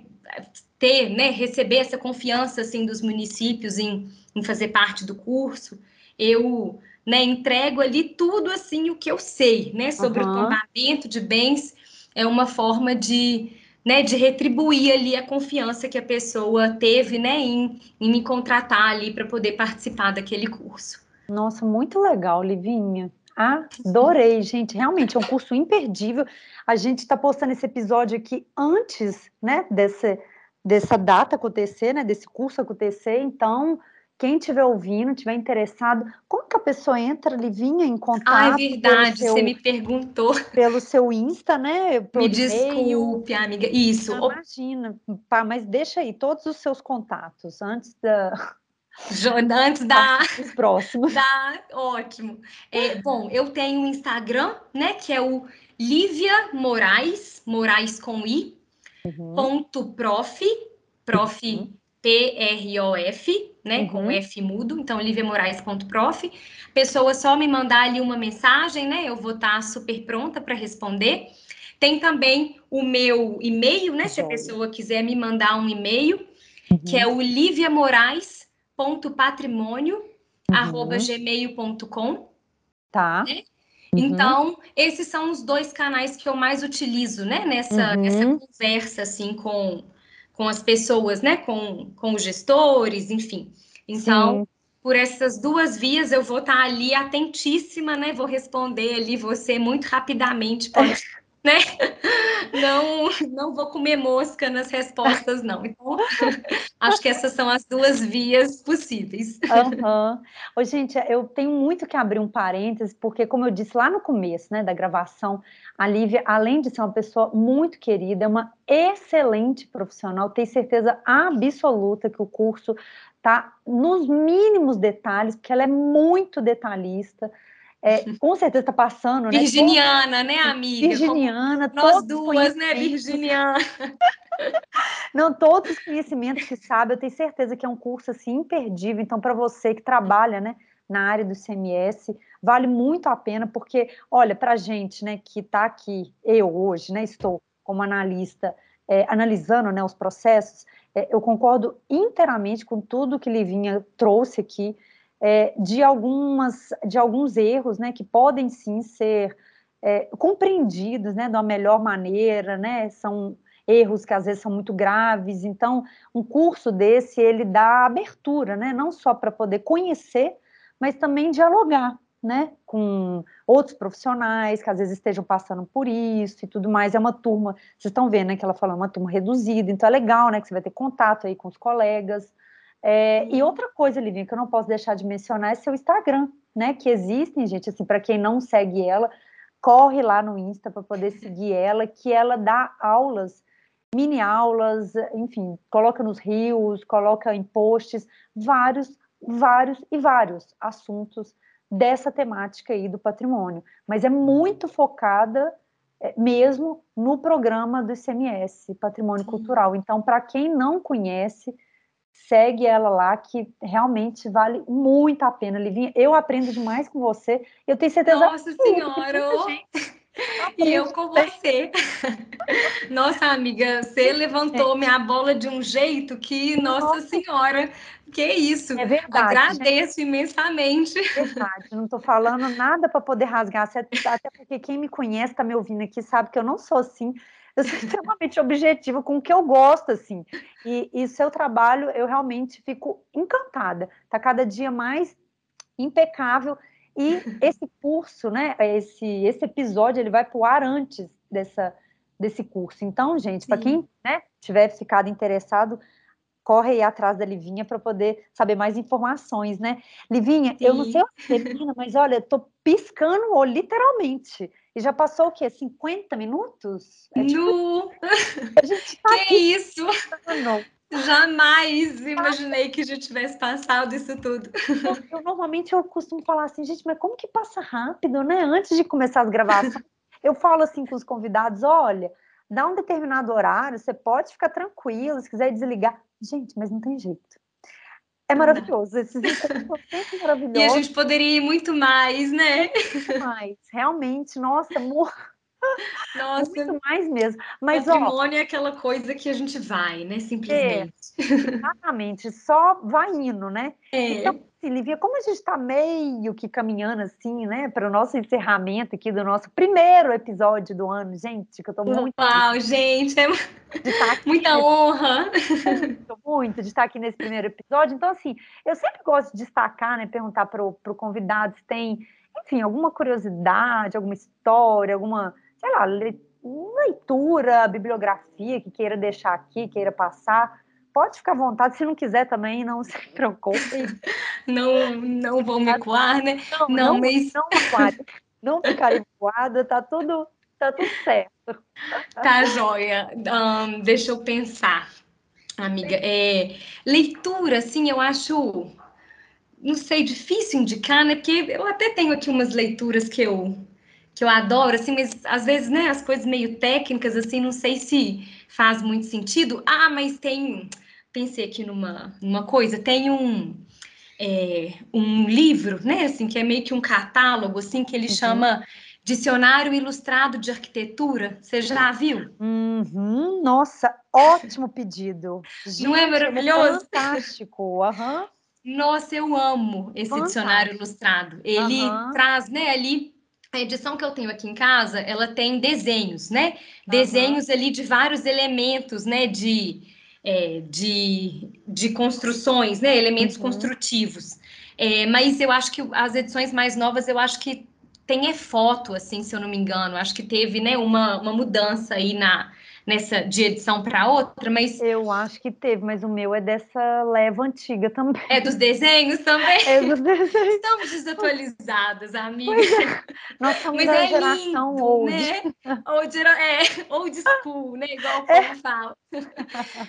[SPEAKER 2] ter, né, receber essa confiança assim, dos municípios em, em fazer parte do curso. Eu né, entrego ali tudo assim o que eu sei né, sobre uhum. o tombamento de bens é uma forma de, né, de retribuir ali a confiança que a pessoa teve, né, em, em me contratar ali para poder participar daquele curso.
[SPEAKER 1] Nossa, muito legal, Livinha. Adorei, gente. Realmente é um curso imperdível. A gente está postando esse episódio aqui antes, né, desse, dessa data acontecer, né, desse curso acontecer. Então, quem estiver ouvindo, estiver interessado, como que a pessoa entra, Livinha, em contato? Ah,
[SPEAKER 2] é verdade, seu, você me perguntou.
[SPEAKER 1] Pelo seu Insta, né?
[SPEAKER 2] me desculpe, amiga. Isso.
[SPEAKER 1] Ah, imagina, pá, mas deixa aí todos os seus contatos antes da.
[SPEAKER 2] Antes da.
[SPEAKER 1] Os próximos.
[SPEAKER 2] Da... Ótimo. É, bom, eu tenho um Instagram, né? Que é o Lívia Moraes, Moraes com I, uhum. ponto prof, prof. Uhum. P-R-O-F, né, uhum. com F mudo, então liviamoraes.prof. Pessoa só me mandar ali uma mensagem, né, eu vou estar tá super pronta para responder. Tem também o meu e-mail, né? Se a pessoa quiser me mandar um e-mail, uhum. que é o liviamorais.patrimônio.gmail.com. Uhum.
[SPEAKER 1] Tá. Né?
[SPEAKER 2] Uhum. Então, esses são os dois canais que eu mais utilizo, né? Nessa, uhum. nessa conversa, assim, com, com as pessoas, né? Com, com os gestores, enfim. Então, Sim. por essas duas vias, eu vou estar ali atentíssima, né? Vou responder ali você muito rapidamente, pode né? Não, não vou comer mosca nas respostas, não. Então, acho que essas são as duas vias possíveis.
[SPEAKER 1] Uhum. Ô, gente, eu tenho muito que abrir um parêntese, porque, como eu disse lá no começo né, da gravação, a Lívia, além de ser uma pessoa muito querida, é uma excelente profissional, tenho certeza absoluta que o curso está nos mínimos detalhes, porque ela é muito detalhista é, com certeza está passando,
[SPEAKER 2] né? Virginiana, né, amiga?
[SPEAKER 1] Virginiana,
[SPEAKER 2] nós duas, né, Virginiana?
[SPEAKER 1] Não, todos os conhecimentos que sabe, eu tenho certeza que é um curso assim imperdível. Então, para você que trabalha, né, na área do CMS, vale muito a pena, porque, olha, para a gente, né, que está aqui, eu hoje, né, estou como analista, é, analisando, né, os processos, é, eu concordo inteiramente com tudo que Livinha trouxe aqui é, de, algumas, de alguns erros, né, que podem sim ser é, compreendidos, né, uma melhor maneira, né, são erros que às vezes são muito graves, então um curso desse, ele dá abertura, né, não só para poder conhecer, mas também dialogar, né, com outros profissionais que às vezes estejam passando por isso e tudo mais, é uma turma, vocês estão vendo, né, que ela falou, uma turma reduzida, então é legal, né, que você vai ter contato aí com os colegas, é, e outra coisa, Livinha, que eu não posso deixar de mencionar é seu Instagram, né? Que existem, gente, assim, para quem não segue ela, corre lá no Insta para poder seguir ela, que ela dá aulas, mini aulas, enfim, coloca nos rios, coloca em posts, vários, vários e vários assuntos dessa temática aí do patrimônio, mas é muito focada é, mesmo no programa do ICMS, Patrimônio Sim. Cultural. Então, para quem não conhece, segue ela lá, que realmente vale muito a pena, Livinha. Eu aprendo demais com você. Eu tenho certeza.
[SPEAKER 2] Nossa Senhora! E eu com você. Nossa, amiga, você levantou minha bola de um jeito que, nossa, nossa. senhora, que isso.
[SPEAKER 1] É verdade.
[SPEAKER 2] Agradeço gente. imensamente.
[SPEAKER 1] É verdade, não estou falando nada para poder rasgar, até porque quem me conhece, está me ouvindo aqui, sabe que eu não sou assim eu sou extremamente objetiva com o que eu gosto, assim. E, e seu trabalho, eu realmente fico encantada. Está cada dia mais impecável. E esse curso, né, esse, esse episódio, ele vai para o ar antes dessa, desse curso. Então, gente, para quem né, tiver ficado interessado, corre aí atrás da Livinha para poder saber mais informações, né? Livinha, Sim. eu não sei você, menina, mas olha, eu tô piscando o olho, literalmente. E já passou o quê? 50 minutos?
[SPEAKER 2] É tipo... Tá que aqui. isso? Não. Jamais imaginei que já tivesse passado isso tudo.
[SPEAKER 1] Eu, eu, normalmente eu costumo falar assim, gente, mas como que passa rápido, né? Antes de começar as gravações, eu falo assim com os convidados, olha, dá um determinado horário, você pode ficar tranquilo, se quiser desligar. Gente, mas não tem jeito. É maravilhoso, esses encontros são sempre maravilhosos.
[SPEAKER 2] E a gente poderia ir muito mais, né?
[SPEAKER 1] Muito mais, realmente, nossa, amor.
[SPEAKER 2] Nossa,
[SPEAKER 1] muito mais mesmo. Mas,
[SPEAKER 2] patrimônio ó, é aquela coisa que a gente vai, né? Simplesmente.
[SPEAKER 1] É, exatamente, só vai indo, né? É. Então, assim, Livia, como a gente está meio que caminhando assim, né, para o nosso encerramento aqui do nosso primeiro episódio do ano, gente, que eu estou muito.
[SPEAKER 2] Uau, gente, é muita honra.
[SPEAKER 1] Muito, muito de estar aqui nesse primeiro episódio. Então, assim, eu sempre gosto de destacar, né, perguntar para o convidado se tem, enfim, alguma curiosidade, alguma história, alguma sei lá, leitura, bibliografia que queira deixar aqui, queira passar, pode ficar à vontade. Se não quiser também, não se preocupe.
[SPEAKER 2] não, não vou me coar, né?
[SPEAKER 1] Não, não, não mas... não, não ficarei coada, tá tudo, tá tudo certo.
[SPEAKER 2] Tá joia. Um, deixa eu pensar, amiga. É, leitura, assim, eu acho, não sei, difícil indicar, né? Porque eu até tenho aqui umas leituras que eu que eu adoro, assim, mas às vezes, né, as coisas meio técnicas, assim, não sei se faz muito sentido. Ah, mas tem. Pensei aqui numa, numa coisa, tem um. É, um livro, né, assim, que é meio que um catálogo, assim, que ele uhum. chama Dicionário Ilustrado de Arquitetura. Você já viu?
[SPEAKER 1] Uhum, nossa, ótimo pedido.
[SPEAKER 2] Gente, Não é, é maravilhoso?
[SPEAKER 1] É fantástico. Uhum.
[SPEAKER 2] Nossa, eu amo esse fantástico. dicionário ilustrado. Ele traz, né, ali a edição que eu tenho aqui em casa, ela tem desenhos, né? Desenhos ali de vários elementos, né? De, é, de, de construções, né? Elementos uhum. construtivos. É, mas eu acho que as edições mais novas, eu acho que tem é foto, assim, se eu não me engano. Acho que teve, né, uma, uma mudança aí na, nessa de edição para outra, mas
[SPEAKER 1] eu acho que teve, mas o meu é dessa leva antiga também.
[SPEAKER 2] É dos desenhos também.
[SPEAKER 1] É dos desenhos.
[SPEAKER 2] Estamos desatualizadas, amiga. É.
[SPEAKER 1] Nós somos mas da é geração lindo, old. Né?
[SPEAKER 2] Old, é, old school, né? Igual o povo é. fala.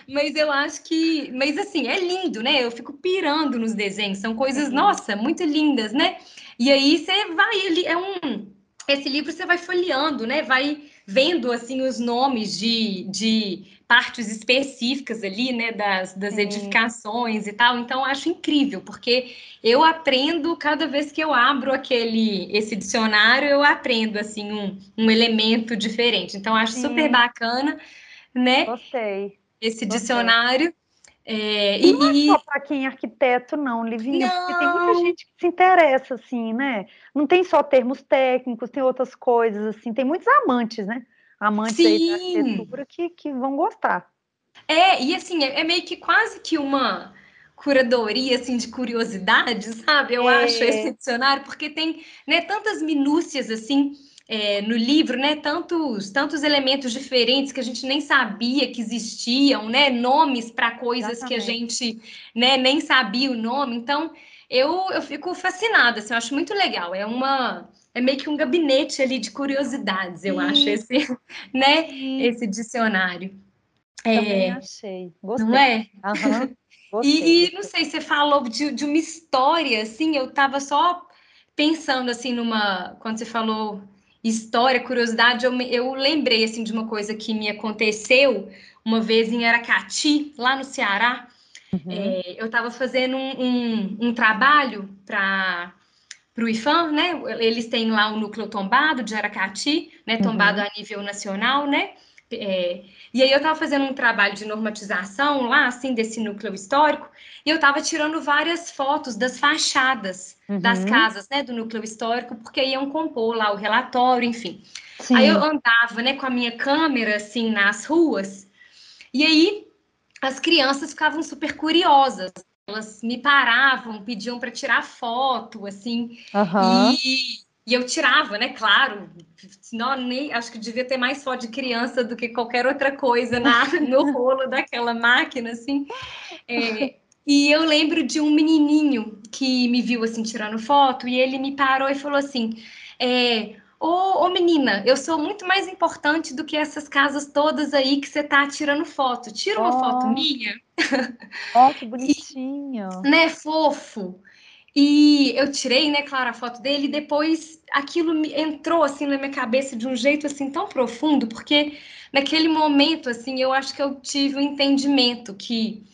[SPEAKER 2] Mas eu acho que, mas assim, é lindo, né? Eu fico pirando nos desenhos, são coisas, uhum. nossa, muito lindas, né? E aí você vai ali, é um esse livro você vai folheando, né? Vai vendo assim os nomes de, de partes específicas ali, né, das, das edificações e tal. Então acho incrível, porque eu aprendo cada vez que eu abro aquele esse dicionário, eu aprendo assim um, um elemento diferente. Então acho Sim. super bacana, né?
[SPEAKER 1] Gostei.
[SPEAKER 2] Esse Gostei. dicionário. É,
[SPEAKER 1] e não é só para quem é arquiteto, não, Livinha, não. porque tem muita gente que se interessa, assim, né? Não tem só termos técnicos, tem outras coisas, assim, tem muitos amantes, né? Amantes aí da arquitetura que, que vão gostar.
[SPEAKER 2] É, e assim, é, é meio que quase que uma curadoria assim de curiosidade, sabe? Eu é. acho esse dicionário, porque tem né, tantas minúcias assim é, no livro, né? Tantos, tantos elementos diferentes que a gente nem sabia que existiam, né? Nomes para coisas Exatamente. que a gente né, nem sabia o nome. Então, eu, eu fico fascinada, assim, eu acho muito legal. É uma é meio que um gabinete ali de curiosidades, eu Sim. acho, esse, né? Sim. Esse dicionário.
[SPEAKER 1] Também é, achei. Gostei.
[SPEAKER 2] Não é?
[SPEAKER 1] Uhum.
[SPEAKER 2] Gostei, e, e, não sei, você falou de, de uma história, assim, eu estava só pensando, assim, numa... Quando você falou história, curiosidade, eu, eu lembrei assim de uma coisa que me aconteceu uma vez em Aracati, lá no Ceará. Uhum. É, eu estava fazendo um, um, um trabalho para para o IFAM, né? Eles têm lá o núcleo tombado de Aracati, né? Tombado uhum. a nível nacional, né? É, e aí eu estava fazendo um trabalho de normatização lá, assim, desse núcleo histórico, e eu estava tirando várias fotos das fachadas uhum. das casas, né, do núcleo histórico, porque iam compor lá o relatório, enfim. Sim. Aí eu andava, né, com a minha câmera, assim, nas ruas, e aí as crianças ficavam super curiosas, elas me paravam, pediam para tirar foto, assim, uhum. e e eu tirava, né? Claro, não, nem, acho que devia ter mais foto de criança do que qualquer outra coisa na, no rolo daquela máquina, assim. É, e eu lembro de um menininho que me viu assim tirando foto e ele me parou e falou assim: é, Ô, ô, menina, eu sou muito mais importante do que essas casas todas aí que você tá tirando foto. Tira uma oh. foto minha.
[SPEAKER 1] Ó, oh, que bonitinho.
[SPEAKER 2] E, né, fofo. E eu tirei, né, claro, a foto dele, e depois aquilo me entrou assim na minha cabeça de um jeito assim tão profundo, porque naquele momento assim, eu acho que eu tive o um entendimento que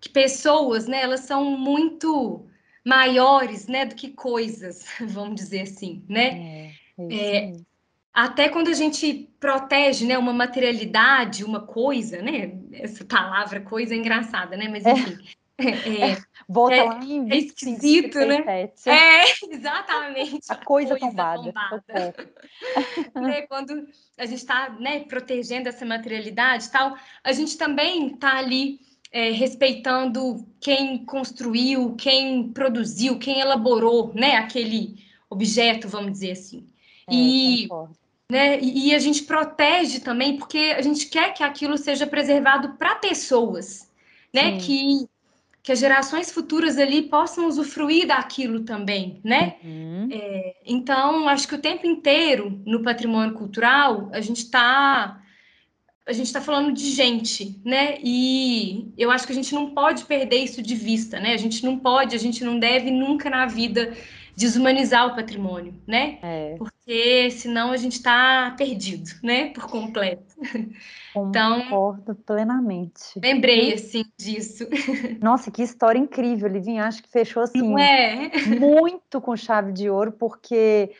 [SPEAKER 2] que pessoas, né, elas são muito maiores, né, do que coisas, vamos dizer assim, né? É, é, é até quando a gente protege, né, uma materialidade, uma coisa, né? Essa palavra coisa é engraçada, né? Mas é. enfim,
[SPEAKER 1] é, Volta é, lá em
[SPEAKER 2] é esquisito, né? É, exatamente.
[SPEAKER 1] A coisa, coisa tombada.
[SPEAKER 2] tombada. né, quando a gente está né, protegendo essa materialidade e tal, a gente também está ali é, respeitando quem construiu, quem produziu, quem elaborou né, aquele objeto, vamos dizer assim. É, e, né, e a gente protege também porque a gente quer que aquilo seja preservado para pessoas, né? Que que as gerações futuras ali possam usufruir daquilo também, né? Uhum. É, então, acho que o tempo inteiro no patrimônio cultural a gente está a gente está falando de gente, né? E eu acho que a gente não pode perder isso de vista, né? A gente não pode, a gente não deve nunca na vida desumanizar o patrimônio, né? É. Porque senão a gente está perdido, né? Por completo.
[SPEAKER 1] Então, Concordo plenamente.
[SPEAKER 2] Lembrei, assim, disso.
[SPEAKER 1] Nossa, que história incrível, Livinha. Acho que fechou, assim,
[SPEAKER 2] é?
[SPEAKER 1] muito com chave de ouro, porque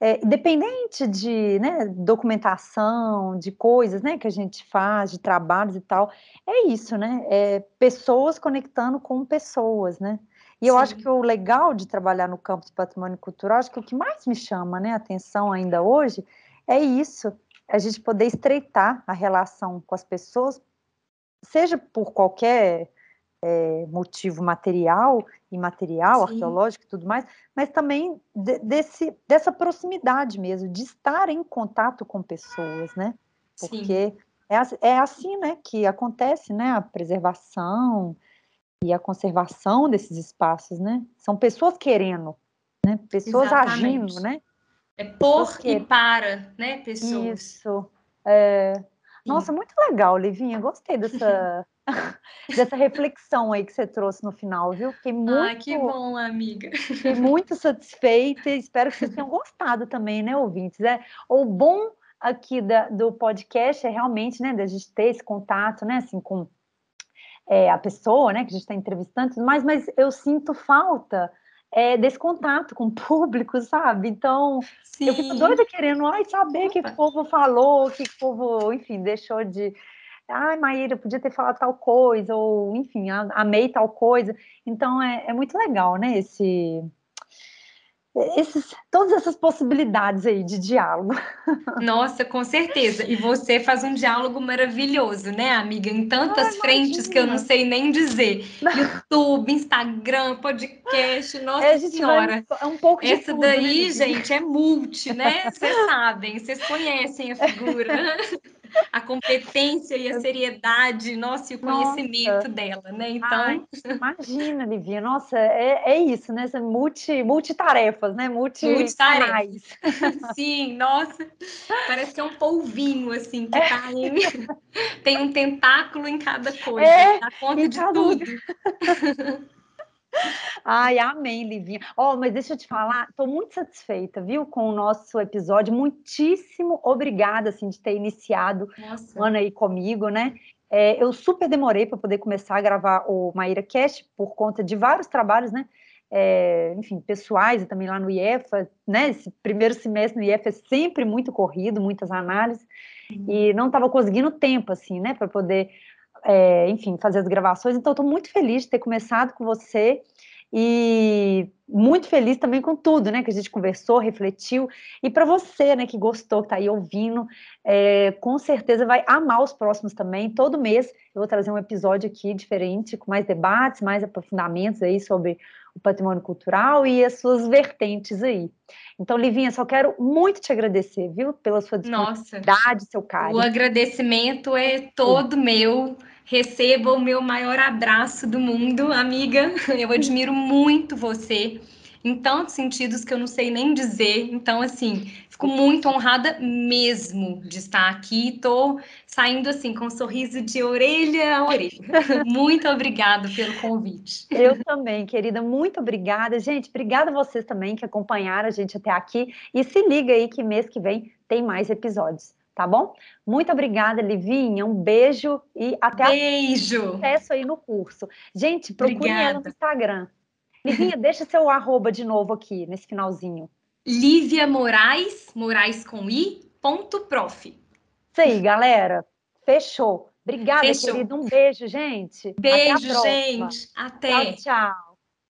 [SPEAKER 1] é, independente de né, documentação, de coisas né, que a gente faz, de trabalhos e tal, é isso, né? É pessoas conectando com pessoas, né? E eu Sim. acho que o legal de trabalhar no campo do patrimônio cultural, acho que o que mais me chama né, atenção ainda hoje é isso, a gente poder estreitar a relação com as pessoas, seja por qualquer é, motivo material, imaterial, Sim. arqueológico e tudo mais, mas também de, desse, dessa proximidade mesmo, de estar em contato com pessoas, né? Porque é, é assim, né, que acontece, né, a preservação e a conservação desses espaços, né? São pessoas querendo, né? Pessoas Exatamente. agindo, né?
[SPEAKER 2] É por e para, né, pessoas.
[SPEAKER 1] Isso. É... Nossa, muito legal, Livinha. Gostei dessa dessa reflexão aí que você trouxe no final, viu?
[SPEAKER 2] Fiquei muito. Ah, que bom, amiga.
[SPEAKER 1] Fiquei muito satisfeita e espero que vocês tenham gostado também, né, ouvintes? É, o bom aqui da, do podcast é realmente, né, da gente ter esse contato, né, assim, com é, a pessoa, né, que a gente está entrevistando, mas, mas eu sinto falta é, desse contato com o público, sabe? Então, Sim. eu fico doida querendo ai, saber o que o povo falou, o que o povo, enfim, deixou de ai, Maíra, podia ter falado tal coisa, ou enfim, amei tal coisa. Então é, é muito legal, né? Esse, esses, todas essas possibilidades aí de diálogo.
[SPEAKER 2] Nossa, com certeza. E você faz um diálogo maravilhoso, né, amiga? Em tantas Ai, frentes que eu não sei nem dizer. YouTube, Instagram, podcast, nossa é, senhora.
[SPEAKER 1] É um pouco de
[SPEAKER 2] Essa
[SPEAKER 1] tudo,
[SPEAKER 2] daí,
[SPEAKER 1] né,
[SPEAKER 2] gente, é multi, né? Vocês sabem, vocês conhecem a figura. a competência e a seriedade, nossa, e o conhecimento nossa. dela, né? Então. Ai,
[SPEAKER 1] imagina, Livia, nossa, é, é isso, né? Essa multi, multitarefas, né? Multi multitarefas.
[SPEAKER 2] Sim, nossa, parece que é um polvinho, assim, que é. tá em... tem um tentáculo em cada coisa, é, dá conta de tudo.
[SPEAKER 1] Ai, amém, Livinha. Ó, oh, mas deixa eu te falar, estou muito satisfeita, viu, com o nosso episódio. Muitíssimo obrigada, assim, de ter iniciado Nossa. o ano aí comigo, né? É, eu super demorei para poder começar a gravar o Maíra Cast por conta de vários trabalhos, né? É, enfim, pessoais e também lá no IEFA, né? Esse primeiro semestre no IEFA é sempre muito corrido, muitas análises, uhum. e não estava conseguindo tempo, assim, né, para poder é, enfim, fazer as gravações. Então, estou muito feliz de ter começado com você e muito feliz também com tudo, né, que a gente conversou, refletiu. E para você, né, que gostou, que está aí ouvindo, é, com certeza vai amar os próximos também. Todo mês eu vou trazer um episódio aqui diferente, com mais debates, mais aprofundamentos aí sobre o patrimônio cultural e as suas vertentes aí. Então, Livinha, só quero muito te agradecer, viu, pela sua disponibilidade, seu carinho.
[SPEAKER 2] O agradecimento é todo meu. Receba o meu maior abraço do mundo, amiga. Eu admiro muito você em tantos sentidos que eu não sei nem dizer. Então, assim, fico muito honrada mesmo de estar aqui. Estou saindo assim com um sorriso de orelha a orelha. muito obrigada pelo convite.
[SPEAKER 1] Eu também, querida, muito obrigada. Gente, obrigada a vocês também que acompanharam a gente até aqui. E se liga aí que mês que vem tem mais episódios tá bom? Muito obrigada, Livinha. Um beijo e até
[SPEAKER 2] beijo.
[SPEAKER 1] sucesso aí no curso. Gente, procure ela no Instagram. Livinha, deixa seu arroba de novo aqui nesse finalzinho.
[SPEAKER 2] Lívia Moraes, Moraes com i, ponto prof.
[SPEAKER 1] Isso aí, galera. Fechou. Obrigada, Fechou. querida. Um beijo, gente.
[SPEAKER 2] Beijo, gente. Até.
[SPEAKER 1] Tchau, tchau.